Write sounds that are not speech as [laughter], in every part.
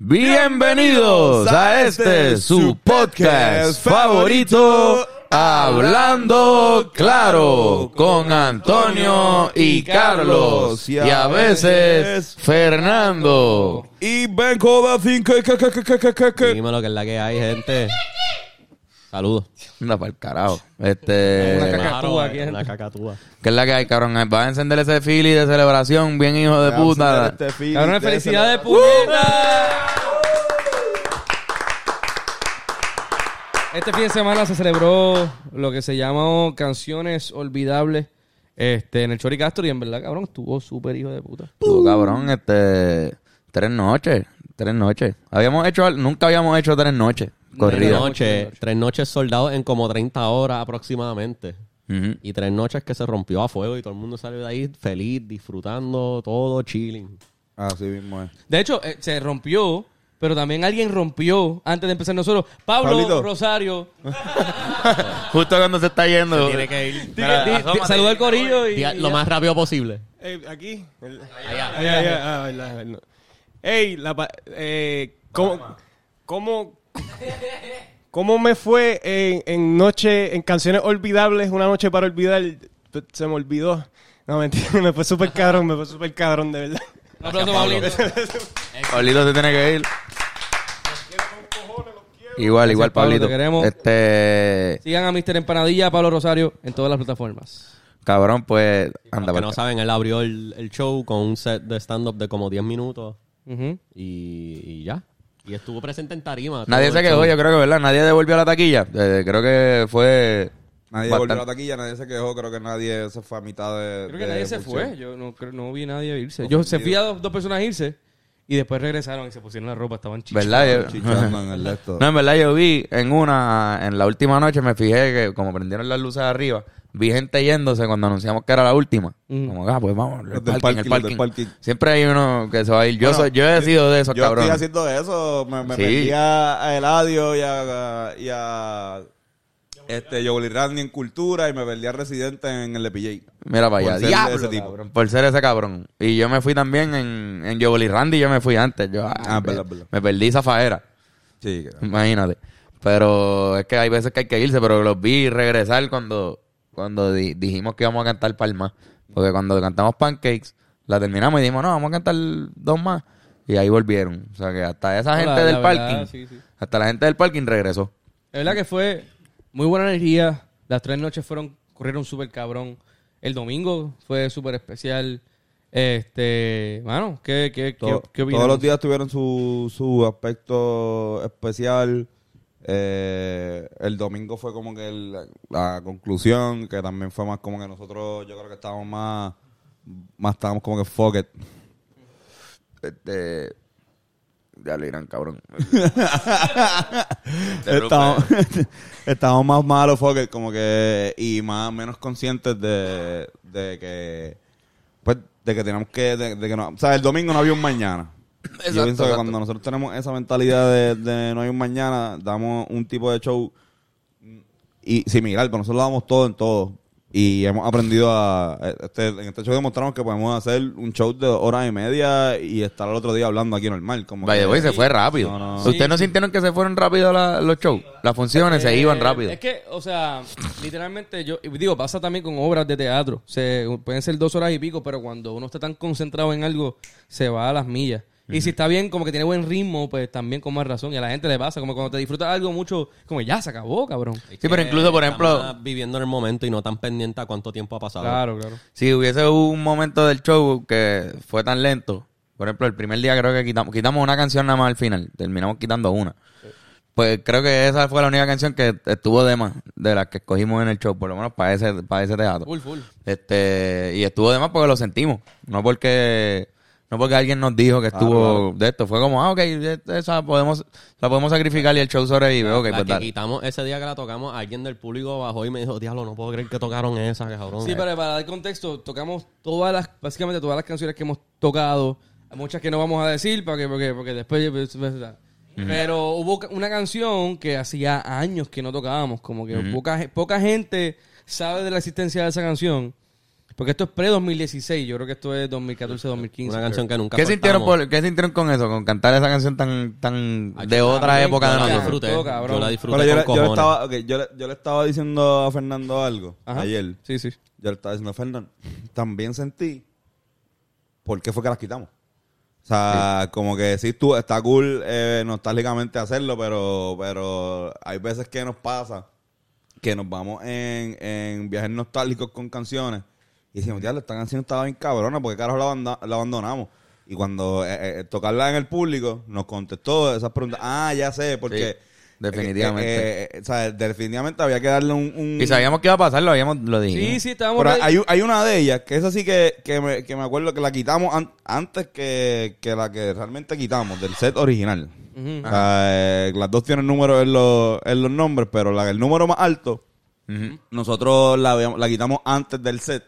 Bienvenidos a este su podcast favorito, Hablando Claro, con Antonio y Carlos y a veces Fernando. Y Dímelo que es la que hay, gente. Saludos. Una para el carajo. Este. Una cacatúa. Eh, una cacatúa. ¿Qué es la que hay, cabrón? Eh, va a encender ese fili de celebración, bien hijo de puta. Cabrón, felicidades. Este fin de semana se celebró lo que se llamó Canciones Olvidables este, en el Chori Castro y en verdad, cabrón, estuvo súper hijo de puta. Tú, cabrón, este, tres noches, tres noches. Habíamos hecho, nunca habíamos hecho tres noches Tres corridas. noches, tres noches soldados en como 30 horas aproximadamente. Y tres noches que se rompió a fuego y todo el mundo salió de ahí feliz, disfrutando, todo chilling. Así mismo es. De hecho, eh, se rompió, pero también alguien rompió antes de empezar nosotros. Pablo Pablito. Rosario. [laughs] Justo cuando se está yendo. Tiene que ir Di- di- di- Saluda al corillo y, Diga y lo ya. más rápido posible. Eh, aquí. El- Allá, allá. Ah, verdad, verdad. Ey, la, pa- eh, ¿cómo, cómo, cómo me fue en, en noche, en canciones olvidables, una noche para olvidar? Se me olvidó. No, mentira, [laughs] me fue súper cabrón, me fue súper cabrón, de verdad. Un aplauso, Pablito. Pablito se tiene que ir. Igual, igual, Pablo, Pablito. te queremos. Este, Sigan a Mr. Empanadilla, Pablo Rosario en todas las plataformas. cabrón, pues, anda, que no para saben, él abrió el, el show con un set de stand-up de como 10 minutos y, y ya. Y estuvo presente en tarima. Nadie se show. yo creo que, ¿verdad? Nadie devolvió la taquilla. Eh, creo que fue. Nadie volvió a la taquilla, nadie se quejó, creo que nadie se fue a mitad de. Creo que de nadie se función. fue. Yo no, creo- no vi a nadie irse. Yo se fui a dos, dos personas a irse y después regresaron y se pusieron la ropa. Estaban. ¿Verdad? Yo- Chichando en el de [laughs] esto. No, en verdad yo vi en una, en la última noche me fijé que como prendieron las luces arriba, vi gente yéndose cuando anunciamos que era la última. Mm. Como, ah, pues vamos, el del parking, el parking, parking. parking. Siempre hay uno que se va a ir. Yo, Bueno, soy, yo he sido de esos Yo cabrones. estoy haciendo eso, me, me Sí. metí a, a Eladio y a, y a este, Joel Randy en Cultura y me perdí a Residente en el EPJ. Mira para Por allá. ser Diablo, ese tipo. cabrón, por ser ese cabrón. Y yo me fui también en, en Joel Randy, yo me fui antes. Yo, Ah, verdad, verdad. Me perdí esa faera. Sí, Imagínate. Pero es que hay veces que hay que irse, pero los vi regresar cuando, cuando di- dijimos que íbamos a cantar Palma. Porque cuando cantamos Pancakes, la terminamos y dijimos, no, vamos a cantar dos más. Y ahí volvieron. O sea que hasta esa gente la- del la parking, verdad, sí, sí. hasta la gente del parking regresó. Es verdad que fue muy buena energía. Las tres noches fueron, corrieron súper cabrón. El domingo fue súper especial. Este, mano, ¿qué, qué, qué, qué todos los días tuvieron su, su aspecto especial. Eh, el domingo fue como que el- la conclusión, que también fue más como que nosotros, yo creo que estábamos más, más estábamos como que fuck it. Este. Ya le dirán, cabrón. [laughs] Estábamos [laughs] más malos, fuck it, como que, y más, menos conscientes de, de que, pues, de que tenemos que, de, de que no, o sea, el domingo no había un mañana. Exacto, Yo pienso que exacto. cuando nosotros tenemos esa mentalidad de, de no hay un mañana, damos un tipo de show y similar, pero nosotros lo damos todo en todo. Y hemos aprendido a... Este, en este show demostramos que podemos hacer un show de horas y media y estar al otro día hablando aquí normal. Como Vaya, que- se fue rápido. No, no. ¿Ustedes no sintieron que se fueron rápido la- los shows? Las funciones se Eh, iban rápido. Es que, o sea, literalmente yo y digo, pasa también con obras de teatro. Se, pueden ser dos horas y pico, pero cuando uno está tan concentrado en algo, se va a las millas. Y si está bien, como que tiene buen ritmo, pues también con más razón. Y a la gente le pasa, como cuando te disfrutas algo mucho, como ya se acabó, cabrón. Es Sí, pero incluso, por ejemplo- viviendo en el momento y no tan pendiente a cuánto tiempo ha pasado. Claro, claro. Si hubiese un momento del show que fue tan lento, por ejemplo, el primer día creo que quitamos, quitamos una canción nada más al final, terminamos quitando una. Pues creo que esa fue la única canción que estuvo de más de las que escogimos en el show, por lo menos para ese, para ese teatro. Full, full. Este, y estuvo de más porque lo sentimos, no porque no porque alguien nos dijo que estuvo de esto, fue como, ah, ok, esa podemos, la podemos sacrificar y el show sobrevive, ok, la pues que dale. quitamos ese día que la tocamos, alguien del público bajó y me dijo, diablo, no puedo creer que tocaron esa, cabrón. Sí, pero para dar contexto, tocamos todas las, básicamente todas las canciones que hemos tocado. Muchas que no vamos a decir porque, porque, porque después. pues, pues, Pero hubo una canción que hacía años que no tocábamos. Como que poca, ge- poca gente sabe de la existencia de esa canción. Porque esto es pre-2016. Yo creo que esto es 2014-2015. Una canción que nunca ¿Qué sintieron, por- ¿Qué sintieron con eso? Con cantar esa canción tan, tan Ay, de otra también, época de yo la disfruté. Yo la disfruté Pero yo, le- con yo le estaba, yo, le, yo le estaba diciendo a Fernando algo Ajá. ayer. Sí, sí. Yo le estaba diciendo a Fernando, también sentí por qué fue que las quitamos. O sea, como que sí, tú, está cool eh, nostálgicamente hacerlo, pero, pero hay veces que nos pasa que nos vamos en, en viajes nostálgicos con canciones y decimos, diablo, esta canción estaba bien cabrona, porque carajo la, la abandonamos? Y cuando eh, eh, tocarla en el público, nos contestó esas preguntas. Ah, ya sé, porque... Sí, definitivamente. eh, eh, eh, o sea, definitivamente había que darle un... un- Y sabíamos que iba a pasar, lo, habíamos, lo dijimos. Sí, sí, estábamos... pero hay, hay una de ellas, que esa sí que, que, me, que me acuerdo que la quitamos an- antes que, que la que realmente quitamos, del set original. Ujú. O sea, eh, las dos tienen números en los, en los nombres, pero la, el número más alto, nosotros la, habíamos- la quitamos antes del set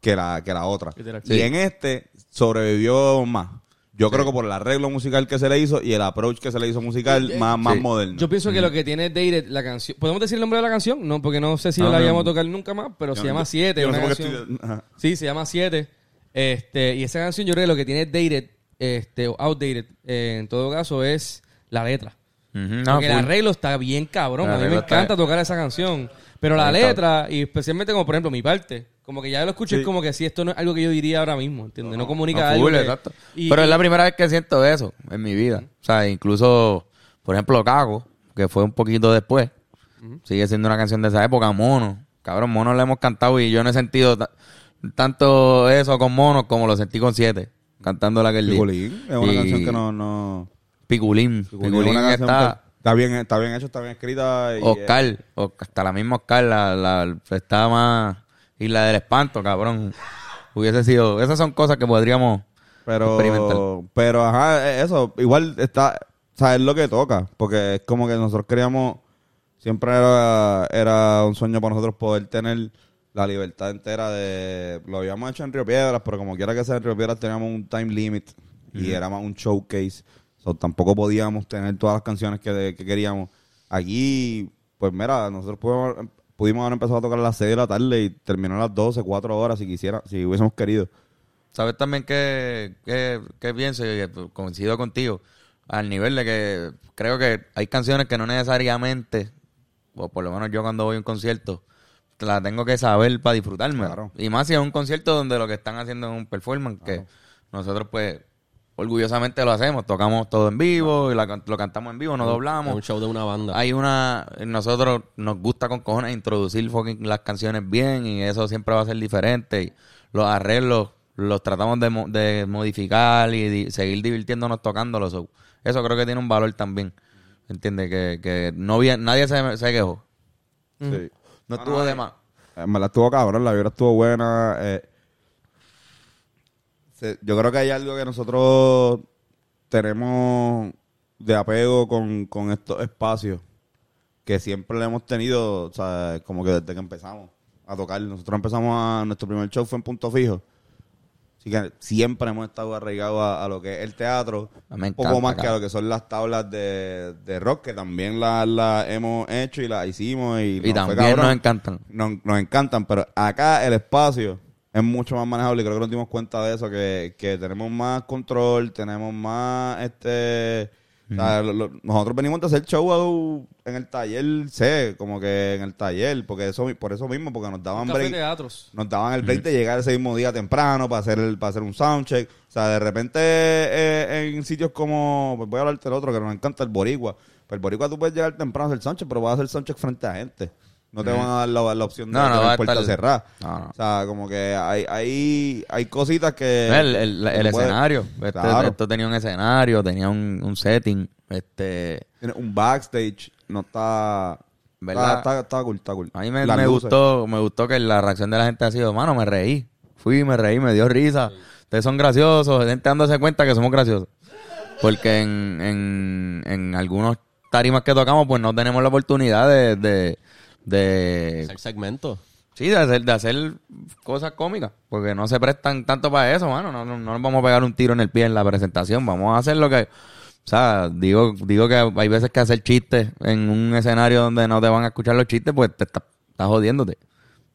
que la, que la otra. Y en este sobrevivió más. Yo creo que por el arreglo musical que se le hizo y el approach que se le hizo musical más, más Sí. moderno. Yo pienso que lo que tiene Dated, la canción... ¿Podemos decir el nombre de la canción? No, porque no sé si No, la no. íbamos a tocar nunca más, pero Yo se no- llama Siete. una canción- estoy-. Sí, se llama Siete. Este, y esa canción yo creo que lo que tiene Dated, este, o Outdated, eh, en todo caso, es la letra. Porque el arreglo está bien cabrón. A mí me está- encanta tocar esa canción. Pero la Está- letra, y especialmente como por ejemplo mi parte, como que ya lo escucho, Sí. es como que si esto no es algo que yo diría ahora mismo, ¿entiendes? No, comunica No, algo. full, que- exacto. y- Pero es la primera vez que siento eso en mi vida. O sea, incluso, por ejemplo, Cago, que fue un poquito después, sigue siendo una canción de esa época, Mono. Cabrón, Mono la hemos cantado y yo no he sentido ta- tanto eso con Mono como lo sentí con Siete, cantándola aquel día. Piculín, es una Y canción que no... no Piculín. Piculín Piculín, es una canción está... está bien, está bien hecho, está bien escrita. y, eh, Oscar, o- hasta la misma Oscar, la, la, está más... Y la del espanto, cabrón. Hubiese sido... Esas son cosas que podríamos... experimentar. Pero, pero, ajá, eh, eso, igual está, o sea, es lo que toca, porque es como que nosotros queríamos, siempre era, era un sueño para nosotros poder tener la libertad entera de, lo habíamos hecho en Río Piedras, pero como quiera que sea en Río Piedras teníamos un time limit y era más un showcase, so, tampoco podíamos tener todas las canciones que, que queríamos. Aquí, pues mira, nosotros pudimos, pudimos haber empezado a tocar a las 6 de la tarde y terminar a las 12, 4 horas si quisiera, si hubiésemos querido. ¿Sabes también que, que, que pienso y que coincido contigo? Al nivel de que creo que hay canciones que no necesariamente, o por lo menos yo cuando voy a un concierto, la tengo que saber para disfrutarme. Claro. Y más si es un concierto donde lo que están haciendo es un performance, que nosotros pues orgullosamente lo hacemos, tocamos todo en vivo y la can- lo cantamos en vivo, no Es doblamos. un show de una banda. Hay una, nosotros nos gusta con cojones introducir fucking las canciones bien y eso siempre va a ser diferente. Y los arreglos los tratamos de, mo- de modificar y di- seguir divirtiéndonos tocándolos. So, eso creo que tiene un valor también. ¿Entiendes? Que, que no bien, nadie se, se quejó. Sí. No estuvo de más. En verdad estuvo cabrón, la vibra estuvo buena. eh. Yo creo que hay algo que nosotros tenemos de apego con, con estos espacios que siempre le hemos tenido, o sea, como que desde que empezamos a tocar. Nosotros empezamos a, nuestro primer show fue en Punto Fijo. Así que siempre hemos estado arraigados a, a lo que es el teatro. Un poco más que a lo que son las tablas de, de rock, que también las hemos hecho y las hicimos. Y, Y nos fue también nos encantan. nos, nos encantan, pero acá el espacio es mucho más manejable y creo que nos dimos cuenta de eso, que, que tenemos más control, tenemos más, este, o sea, lo- lo- nosotros venimos de hacer show en el taller C, como que en el taller, porque eso, por eso mismo, porque nos daban break, teatros. nos daban el break de llegar ese mismo día temprano para hacer el, para hacer un soundcheck. O sea, de repente eh, en sitios como, pues voy a hablarte del otro que nos encanta, el Boricua. Pues el Boricua tú puedes llegar temprano a hacer soundcheck, pero vas a hacer soundcheck frente a gente. No te van a dar la, la opción de No, no, tener puerta cerrada. No, no. O sea, como que hay, hay, hay cositas que... El, el- el que puede- escenario. Este- Claro. Esto tenía un escenario, tenía un, un setting. Este, Tiene un backstage, no está... ¿Verdad? Está, está, está cool, está cool. A mí me, me gustó, me gustó que la reacción de la gente ha sido, mano, me reí. Fui, me reí, me dio risa. Ustedes son graciosos, gente dándose cuenta que somos graciosos. Porque en, en, en algunos tarimas que tocamos, pues no tenemos la oportunidad de, de, de El segmento. sí, de hacer, de hacer cosas cómicas. Porque no se prestan tanto para eso, mano. No, no, no nos vamos a pegar un tiro en el pie en la presentación. Vamos a hacer lo que, o sea, digo, digo que hay veces que hacer chistes en un escenario donde no te van a escuchar los chistes, pues te está- estás jodiéndote.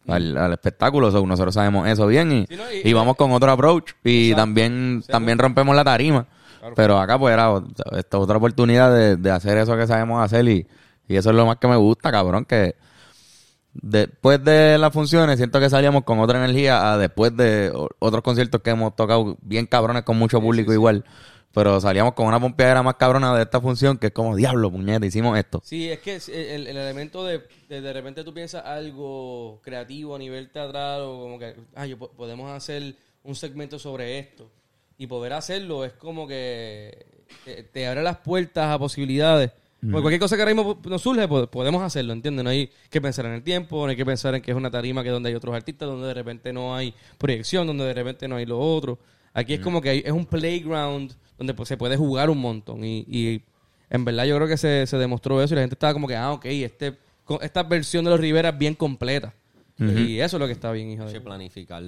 al, al espectáculo. So, nosotros sabemos eso bien y, Sí, no, y- y vamos con otro approach y también, también rompemos la tarima. Pero acá pues era esta otra oportunidad de, de hacer eso que sabemos hacer y, y eso es lo más que me gusta, cabrón, que después de las funciones siento que salíamos con otra energía a después de otros conciertos que hemos tocado bien cabrones con mucho público igual. Pero salíamos con una pompeadera más cabrona de esta función que es como, diablo, puñeta, hicimos esto. Sí, es que es el, el elemento de, de de repente tú piensas algo creativo a nivel teatral o como que, ah, yo, po- podemos hacer un segmento sobre esto y poder hacerlo es como que te, te abre las puertas a posibilidades. Porque cualquier cosa que ahora mismo nos surge, po- podemos hacerlo, ¿entiendes? No hay que pensar en el tiempo, no hay que pensar en que es una tarima que donde hay otros artistas, donde de repente no hay proyección, donde de repente no hay lo otro. Aquí es como que hay- es un playground donde pues, se puede jugar un montón y, y en verdad yo creo que se, se demostró eso y la gente estaba como que, ah, ok, este, esta versión de los Rivera es bien completa. Y eso es lo que está bien, hijo de... planificar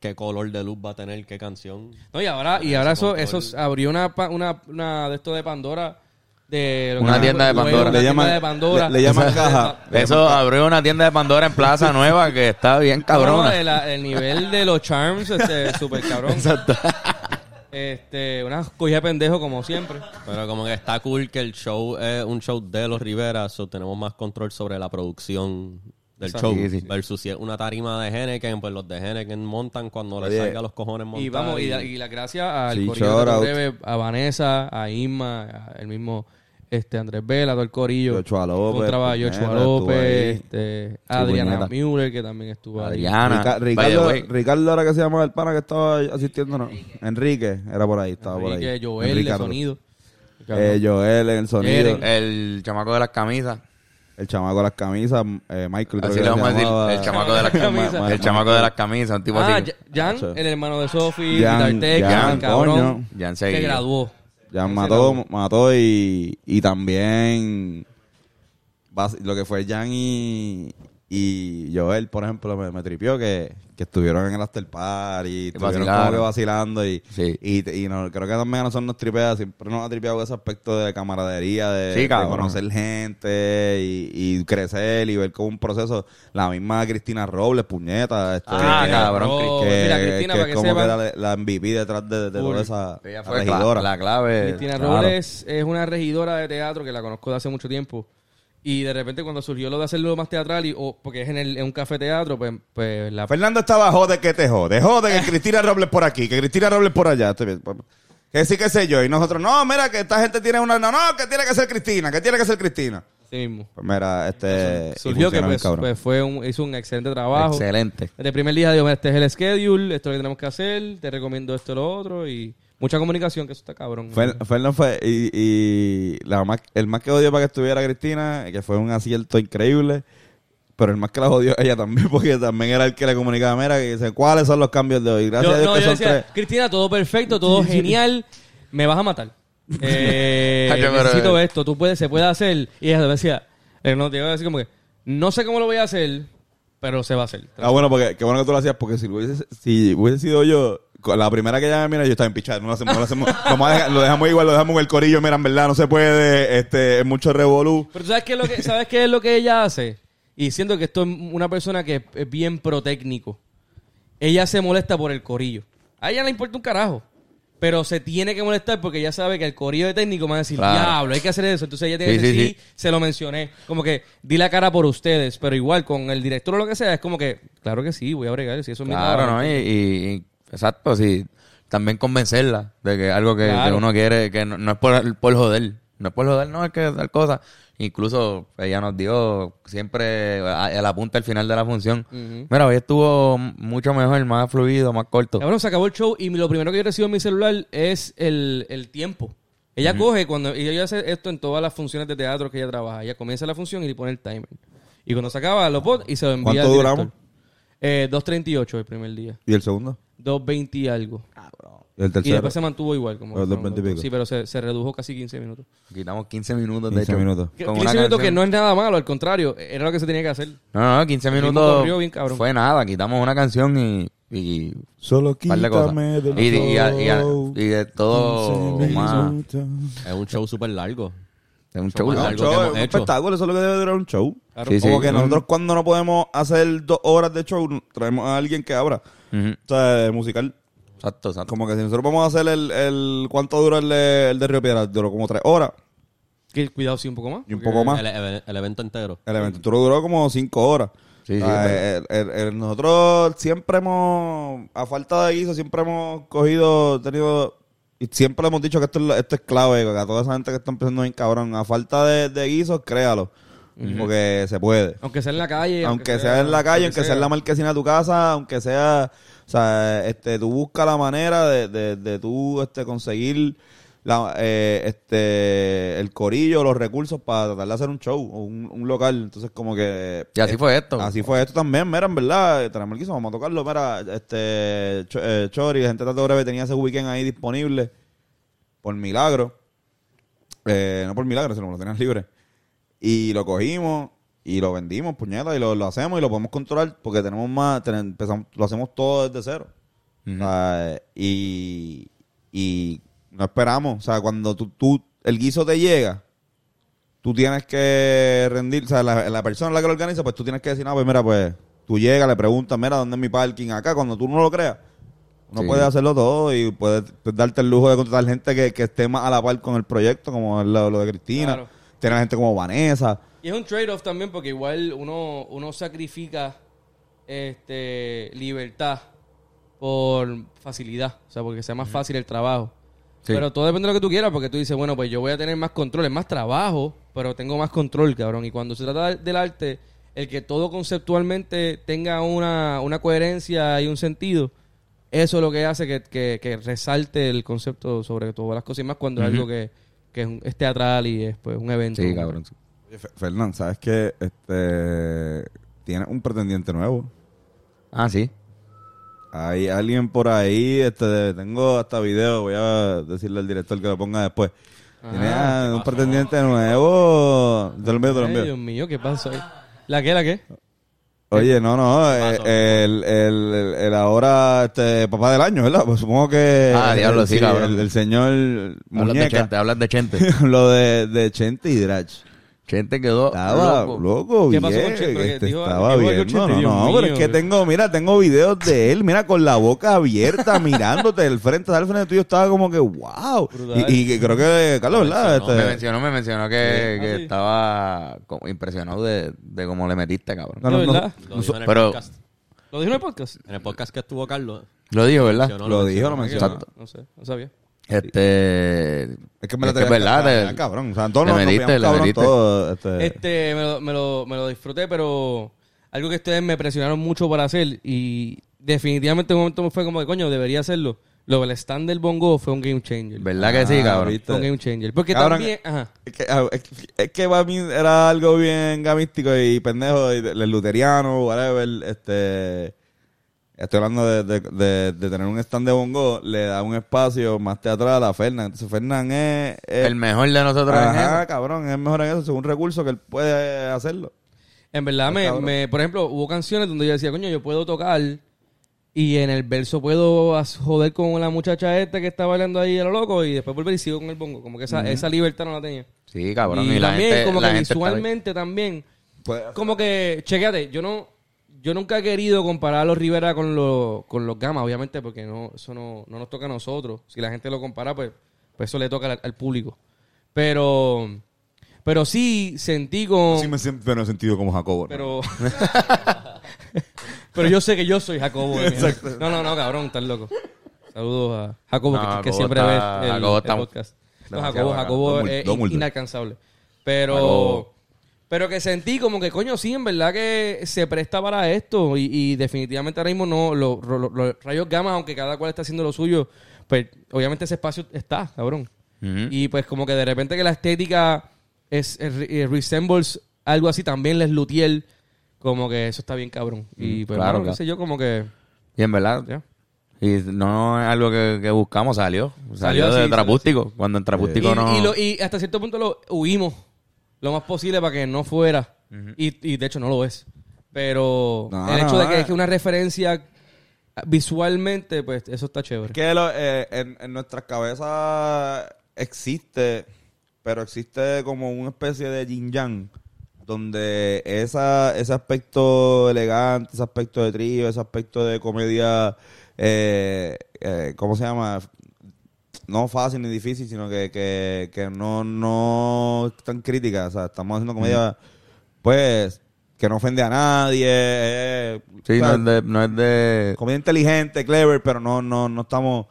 qué color de luz va a tener, qué canción. No, y ahora, y ahora eso, control. eso abrió una, pa- una, una de esto de Pandora. De lo Una que- tienda de Pandora. una Le tienda llaman- de Pandora. le- le llaman caja. Eso abrió una tienda de Pandora en Plaza Nueva que está bien No, cabrona. el, el nivel de los charms, este, súper cabrón. Exacto. Este, una cogida de pendejo como siempre. Pero como que está cool que el show es un show de los Rivera, so tenemos más control sobre la producción del Exacto. show. Sí, sí. Versus si es una tarima de Henneken, pues los de Henneken montan cuando les Oye. salga a los cojones montar. Y vamos, y, la- y las gracias al Sí, corillo de. Breve, a Vanessa, a Isma, a el mismo este Andrés Vela, todo el corillo. Joshua López, estuvo López, este, Adriana. Müller, que también estuvo ahí. Adriana. Rica- Ricardo. Ricardo era que se llamaba el pana que estaba asistiendo, ¿no? Enrique, era por ahí, estaba por Enrique, ahí. Joel, de Ricardo. sonido. Eh, Joel el sonido. Jeren. El chamaco de las camisas. El chamaco de las camisas, eh, Michael. Así le vamos a se decir. El chamaco de las Camisa. camisas. El chamaco de las camisas. Un tipo Ah, así. Jan, el hermano de Sophie, Jan, Jan, Jan, cabrón, coño. Jan que seguía. graduó. Ese mató, mató y, y también lo que fue Jan y, y Joel, por ejemplo, me, me tripió que, que estuvieron en el after party y estuvieron vacilaron. como que vacilando y, Sí. y, y no- creo que también a nosotros nos tripea, siempre nos ha tripeado ese aspecto de camaradería, de, Sí, de cabrón. conocer gente y, y crecer y ver como un proceso, la misma Cristina Robles, puñeta, este, Ah, que- cabrón, Robles. que, Mira, Cristina, que para que como que sepan, era la MVP detrás de, toda esa Ella la fue regidora. la clave. Cristina claro. Robles es una regidora de teatro que la conozco de hace mucho tiempo. Y de repente cuando surgió lo de hacerlo más teatral, y, o porque es en, el, en un café teatro, pues, pues la... Fernando estaba jode que te jode. Jode que Cristina Robles por aquí, que Cristina Robles por allá. Estoy bien. Que sí que sé yo. Y nosotros, no, mira, que esta gente tiene una. No, no, que tiene que ser Cristina, que tiene que ser Cristina. Así mismo. Pues mira, este. Surgió que pues, pues fue un, hizo un excelente trabajo. Excelente. Desde el primer día dijo, este es el schedule, esto es lo que tenemos que hacer, te recomiendo esto y lo otro. Y mucha comunicación, que eso está cabrón. Fer- Fernando fue. Y, y la más, el más que odió para que estuviera Cristina, que fue un acierto increíble. Pero el más que la odió ella también, [laughs] porque también era el que le comunicaba, mira, que dice, ¿cuáles son los cambios de hoy? Gracias yo, a Dios no, que yo son decía, tres. Cristina, todo perfecto, todo genial, me vas a matar. [laughs] Eh, necesito esto, tú puedes, se puede hacer. Y ella decía, eh, no, te iba a decir como que, no sé cómo lo voy a hacer, pero se va a hacer. Ah, bueno, porque qué bueno que tú lo hacías, porque si, lo hubiese, si hubiese sido yo, la primera que ella me mira, yo estaba empichado. No lo hacemos, no lo hacemos. [laughs] Vamos a dejar- lo dejamos igual, lo dejamos en el corillo. Mira, en verdad, no se puede, este, es mucho revolú. Pero ¿tú ¿sabes qué, es lo que, ¿sabes qué es lo que ella hace? Y siento que esto es una persona que es bien pro-técnico. Ella se molesta por el corillo. A ella le importa un carajo. Pero se tiene que molestar porque ella sabe que el corillo de técnico me va a decir, Claro. diablo, hay que hacer eso. Entonces ella tiene Sí, que decir, sí, sí, sí. se lo mencioné. Como que di la cara por ustedes. Pero igual, con el director o lo que sea, es como que, claro que sí, voy a bregar. Si eso es mi Claro, trabajo. ¿no? Y, y- y- exacto, sí. También convencerla de que algo que, Claro. que uno quiere, que no, no es por, por joder. No es por joder, no es que tal cosa. Incluso ella nos dio siempre a- el apunte al final de la función. Mira, hoy estuvo mucho mejor, más fluido, más corto. Cabrón, se acabó el show y lo primero que yo recibo en mi celular es el, el tiempo. Ella coge cuando y ella hace esto en todas las funciones de teatro que ella trabaja. Ella comienza la función y le pone el timer. Y cuando se acaba, lo pone y se lo envía ¿Cuánto al duramos? Eh, 2.38 el primer día. ¿Y el segundo? 2.20 y algo. ¿Y el Y tercero? después se mantuvo igual. Como Los fueron 2.20 y pico. Sí, pero se, se redujo casi 15 minutos. Quitamos 15 minutos 15 de hecho. minutos. Que- Con 15 una minutos que no es nada malo, al contrario, era lo que se tenía que hacer. No, no, 15 El ritmo minutos corrió bien cabrón. fue nada. Quitamos una canción y... y Solo par de cosas. quítame del Y, y, y- y- flow. y de todo 15 más... minutos. Es un show súper largo. Es un show un largo. show, que es hemos un hecho. espectáculo, eso es lo que debe durar un show. Claro. Sí, sí. Como que Mm. nosotros cuando no podemos hacer dos horas de show, traemos a alguien que abra. O sea, musical. Exacto, exacto. Como que si nosotros vamos a hacer el, el ¿cuánto dura el de, el de Río Piedra? Duró como tres horas. Que cuidado, sí, un poco más. Y un poco más. El, el- el evento entero. El evento entero duró como cinco horas. Sí, sí, el- el- el- nosotros siempre hemos, a falta de guiso, siempre hemos cogido, tenido, y siempre hemos dicho que esto esto es clave, que a toda esa gente que está empezando bien cabrón, a falta de, de guisos, créalo, porque se puede. Aunque sea en la calle. Aunque sea en la calle, aunque que sea en la marquesina de tu casa, aunque sea, o sea, este, tú buscas la manera de, de, de tú, este, conseguir la, eh, este, el corillo, los recursos para tratar de hacer un show o un, un local. Entonces, como que... Y así fue esto. Así fue esto también, mira, en verdad, tenemos el guiso, vamos a tocarlo, mira, este, Ch- eh, Chori, gente de Tato Breve tenía ese weekend ahí disponible, por milagro, eh, no por milagro, sino que lo tenían libre, y lo cogimos, y lo vendimos, puñeta, y lo, lo hacemos y lo podemos controlar, porque tenemos más, ten- empezamos, lo hacemos todo desde cero, O sea, y, y no esperamos, o sea, cuando tú, tú, el guiso te llega, tú tienes que rendir, o sea, la, la persona la que lo organiza, pues tú tienes que decir, no, pues mira, pues tú llegas, le preguntas, mira, ¿dónde es mi parking? Acá, cuando tú no lo creas, uno Sí. puede hacerlo todo y puedes pues, darte el lujo de contratar gente que, que esté más a la par con el proyecto, como es lo, lo de Cristina, Claro. Tener gente como Vanessa. Y es un trade-off también porque igual uno, uno sacrifica este libertad por facilidad. O sea, porque sea más fácil el trabajo. Sí. Pero todo depende de lo que tú quieras, porque tú dices, bueno, pues yo voy a tener más control, es más trabajo, pero tengo más control, cabrón. Y cuando se trata del arte, el que todo conceptualmente tenga una, una coherencia y un sentido, eso es lo que hace que, que- que resalte el concepto sobre todas las cosas y más cuando es algo que, que es, un- es teatral y es pues, un evento. Sí, cabrón. sí. Oye, Fe- Fernán, ¿sabes que este tiene un pretendiente nuevo? Ah, sí. Hay alguien por ahí, este, tengo hasta video, voy a decirle al director que lo ponga después. Tiene Ah, un pretendiente nuevo. Te lo envío, te lo envío. Dios mío, ¿qué pasó ahí? ¿La qué, la qué? Oye, no, no, eh, el, el, el, el ahora este, papá del año, ¿verdad? Pues supongo que... Ah, diablo, el, sí, cabrón. El, señor Hablas de Muñeca. Chente, hablas de Chente. [laughs] lo de, de Chente y Drach. Chente quedó Estaba loco. loco, ¿Qué pasó bien, con Chente? Porque este, dijo- estaba bien. No, Chente, no, Dios no, pero es que tengo, mira, tengo videos de él, mira, con la boca abierta, [laughs] mirándote del frente, al frente tuyo, estaba como que, wow. Y, y que creo que, Carlos, ¿verdad? No, me Este, mencionó, me mencionó que, Sí. que Ah, sí. estaba como impresionado de, de cómo le metiste, cabrón. No, no, ¿De no. verdad? Lo dijo en el pero- podcast. ¿Lo dijo en el podcast? En el podcast que estuvo Carlos. Lo dijo, ¿verdad? mencionó, Lo dijo, lo mencionó. mencionó. Exacto. No sé, no sabía. Este... Es que me la es que es verdad, te- cabrón. O sea, todos nos, cabrón todos, este, Este, me lo, me, lo, me lo disfruté, pero algo que ustedes me presionaron mucho para hacer y definitivamente en un momento me fue como de coño, debería hacerlo. Lo del stand del bongo fue un game changer. ¿Verdad que sí, Ah, cabrón? ¿viste? Fue un game changer. Porque Cabrón, también... Ajá. Es que, ah, es que- es que para mí era algo bien gamístico y pendejo, y el luteriano, whatever, este... Estoy hablando de, de, de- de tener un stand de bongo, le da un espacio más teatral a Fernán. Entonces Fernán es... es- El mejor de nosotros en Ajá, eso. cabrón, es mejor en eso, es un recurso que él puede hacerlo. En verdad, me, me, por ejemplo, hubo canciones donde yo decía, coño, yo puedo tocar y en el verso puedo joder con la muchacha esta que está bailando ahí a lo loco y después volver y sigo con el bongo. Como que esa, esa libertad no la tenía. Sí, cabrón. y, Y, la también, gente, como la que gente visualmente también, como que, chequéate, yo no, yo nunca he querido comparar a los Rivera con los, con los Gama, obviamente, porque no, eso no, no nos toca a nosotros. Si la gente lo compara, pues, pues eso le toca al, al público. Pero, pero sí sentí con... Sí me siento he sentido como Jacobo. ¿no? Pero. [laughs] pero yo sé que yo soy Jacobo. No, no, no, cabrón, estás loco. Saludos a Jacobo, No, que, siempre está- ve el, Jacobo el podcast. No, Jacobo. Jacobo es in- inalcanzable. Pero. Jacobo. Pero que sentí como que, coño, sí, en verdad que se presta para esto. Y, y definitivamente ahora mismo no. Los los rayos gamma, aunque cada cual está haciendo lo suyo, pues obviamente ese espacio está, cabrón. Y pues como que de repente que la estética es, es re- resembles algo así, también les lutiel, como que eso está bien cabrón. Y pues claro, claro. sé yo, como que Y en verdad, ya. y no es algo que, que buscamos, salió. Salió, Salió, de sí, Trapústico. Cuando en Trapústico no... y lo- y hasta cierto punto lo huimos lo más posible para que no fuera. y, y de hecho no lo es. Pero No, el hecho no, de que es que una referencia visualmente, pues eso está chévere. que lo- eh, en, en nuestras cabezas existe pero existe como una especie de yin yang donde esa, ese aspecto elegante, ese aspecto de trío, ese aspecto de comedia, eh, eh, ¿cómo se llama? No fácil ni difícil, sino que, que, que no, no tan crítica. O sea, estamos haciendo comedia, pues, que no ofende a nadie. eh, Sí, o sea, no es de... No es de... comedia inteligente, clever, pero no, no, no estamos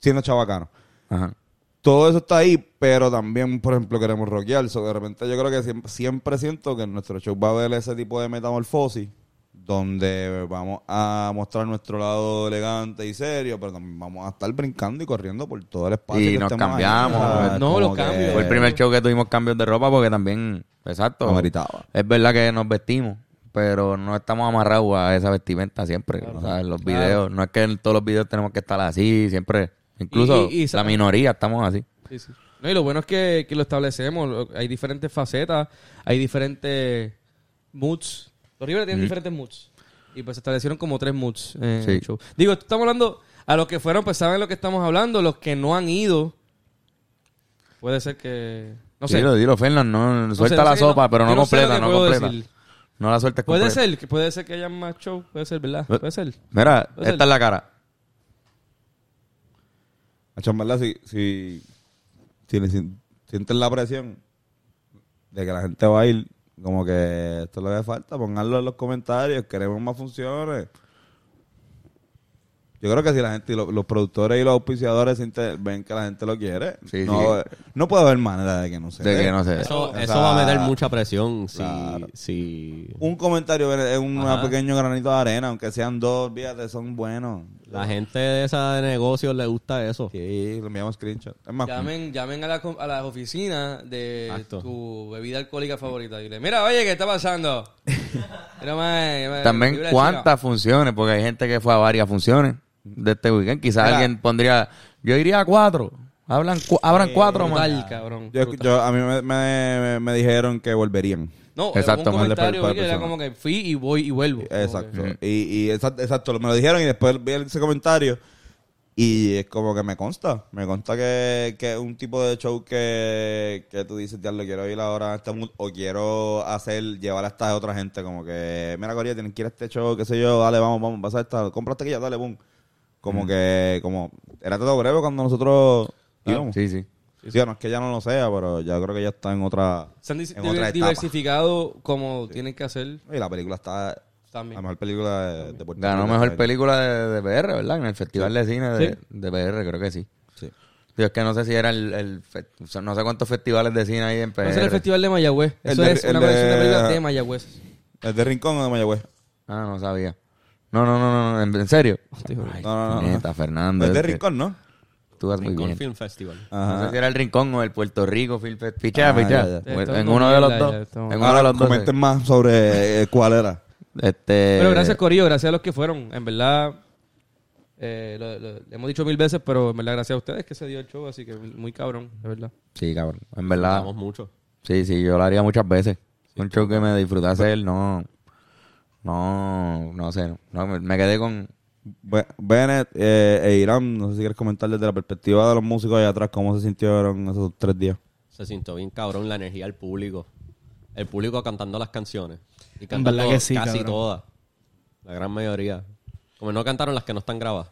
siendo chavacanos. Ajá. Todo eso está ahí, pero también, por ejemplo, queremos rockear. So, de repente yo creo que siempre, siempre siento que en nuestro show va a haber ese tipo de metamorfosis donde vamos a mostrar nuestro lado elegante y serio, pero también vamos a estar brincando y corriendo por todo el espacio. Y que nos ahí. cambiamos. No, los que cambios. Fue el primer show que tuvimos cambios de ropa porque también, exacto. Meritaba. Es verdad que nos vestimos, pero no estamos amarrados a esa vestimenta siempre. O sea, en los videos, no es que en todos los videos tenemos que estar así, siempre. Incluso Y- y- y sa- la minoría estamos así. Sí, sí. No, y lo bueno es que, que lo establecemos. Hay diferentes facetas, hay diferentes moods. Los Rivera tienen diferentes moods. Y pues se establecieron como tres moods en Sí. el show. Digo, estamos hablando a los que fueron, pues saben lo que estamos hablando. Los que no han ido, puede ser que. No sé. Dilo, dilo, Fernan, no, No suelta sé, no la no- sopa, pero no completa, no completa. decir. No la sueltes Puede completa. ser, que puede ser que haya más show. Puede ser, ¿verdad? Eh. Puede ser. Mira, Puede ser. esta es la cara. En verdad, si, si, si, si sienten la presión de que la gente va a ir, como que esto es lo que falta, pónganlo en los comentarios, queremos más funciones. Yo creo que si la gente, los, los productores y los auspiciadores ven que la gente lo quiere, Sí, no, sí. no puede haber manera de que no se De dé. que no se. Eso, O eso sea, va a meter mucha presión si... claro. si Un comentario es un Ajá. pequeño granito de arena, aunque sean dos, fíjate, son buenos. la gente de esa de negocios le gusta eso. Sí, le enviamos screenshot. Es más, Llamen, llamen a, la, a las oficinas de tu bebida alcohólica favorita. Y dile, mira, oye, ¿qué está pasando? [laughs] Mae, También cuántas funciones, porque hay gente que fue a varias funciones de este weekend. Quizás Mira. alguien pondría, yo iría a cuatro. Hablan, cu- abran cuatro más. Brutal, cabrón. yo, yo- a mí me, me, me dijeron que volverían. no, Exacto, un comentario oye, era como que fui y voy y vuelvo. Exacto. Que- Y, y exact- exacto, me lo dijeron y después vi ese comentario y es como que me consta. Me consta que, que es un tipo de show que, que tú dices, ya lo quiero ir ahora a este mundo o quiero hacer, llevar a esta otra gente. Como que, mira, Corea, tienen que ir a este show, qué sé yo, dale, vamos, vamos, vas a esta, cómprate que ya, dale, boom. Como que, como, era todo breve cuando nosotros íbamos. Sí, sí. Sí, no es que ya no lo sea, pero ya creo que ya está en otra, Se han en otra etapa. diversificado como tienen que hacer Y la película está, también. la mejor película de, de Puerto Ganó mejor película de, de PR, ¿verdad? En el Festival de Cine de, Sí. de PR, creo que sí. Sí. Digo, es que no sé si era el, el o sea, no sé cuántos festivales de cine hay en PR. Ese es el festival de Mayagüez. El Eso de- es el una de- versión de película de Mayagüez. ¿Es de Rincón o de Mayagüez? Ah, no sabía. No, no, no, no, ¿en, en serio? Ay, No, no, no, neta, Fernando. Es de que Rincón, ¿no? Tú vas muy Rincón bien. Film Festival. No sé si era el Rincón o el Puerto Rico Film Fest. Pichea, Ah, pichea. ya, ya. Bueno, Esto En uno de los mierda, dos. esto- En uno de Ahora los dos. comenten más sobre eh, cuál era. Este, Pero gracias, Corillo, gracias a los que fueron. En verdad, eh, lo, hemos dicho mil veces, pero en verdad, gracias a ustedes que se dio el show, así que muy cabrón, de verdad. Sí, cabrón. En verdad. Damos mucho. Sí, sí, yo lo haría muchas veces. Un show que me disfruté hacer, no. No, no sé. No, me, quedé con. Be- Bennett eh, e Irán, no sé si quieres comentar desde la perspectiva de los músicos allá atrás, cómo se sintieron esos tres días. Se sintió bien cabrón la energía del público. El público cantando las canciones. Y cantando verdad que sí, casi cabrón. todas. La gran mayoría. Como no cantaron las que no están grabadas.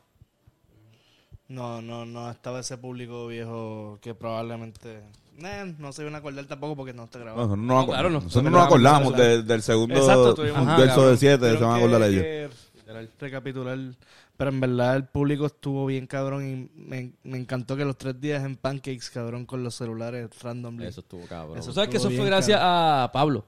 No, no, no estaba ese público viejo que probablemente... Eh, no se iban a acordar tampoco porque no está grabado. No, No, claro, acordamos- no. nosotros no nos acordamos de- del segundo Exacto, tuvimos- Ajá, verso cabrón. de siete, se Tuvieron van a acordar ellos. que recapitular. Pero en verdad el público estuvo bien cabrón y me, me encantó que los tres días en Pancakes, cabrón, con los celulares randomly. Eso estuvo cabrón. Eso ¿Tú sabes que eso fue gracias a Pablo?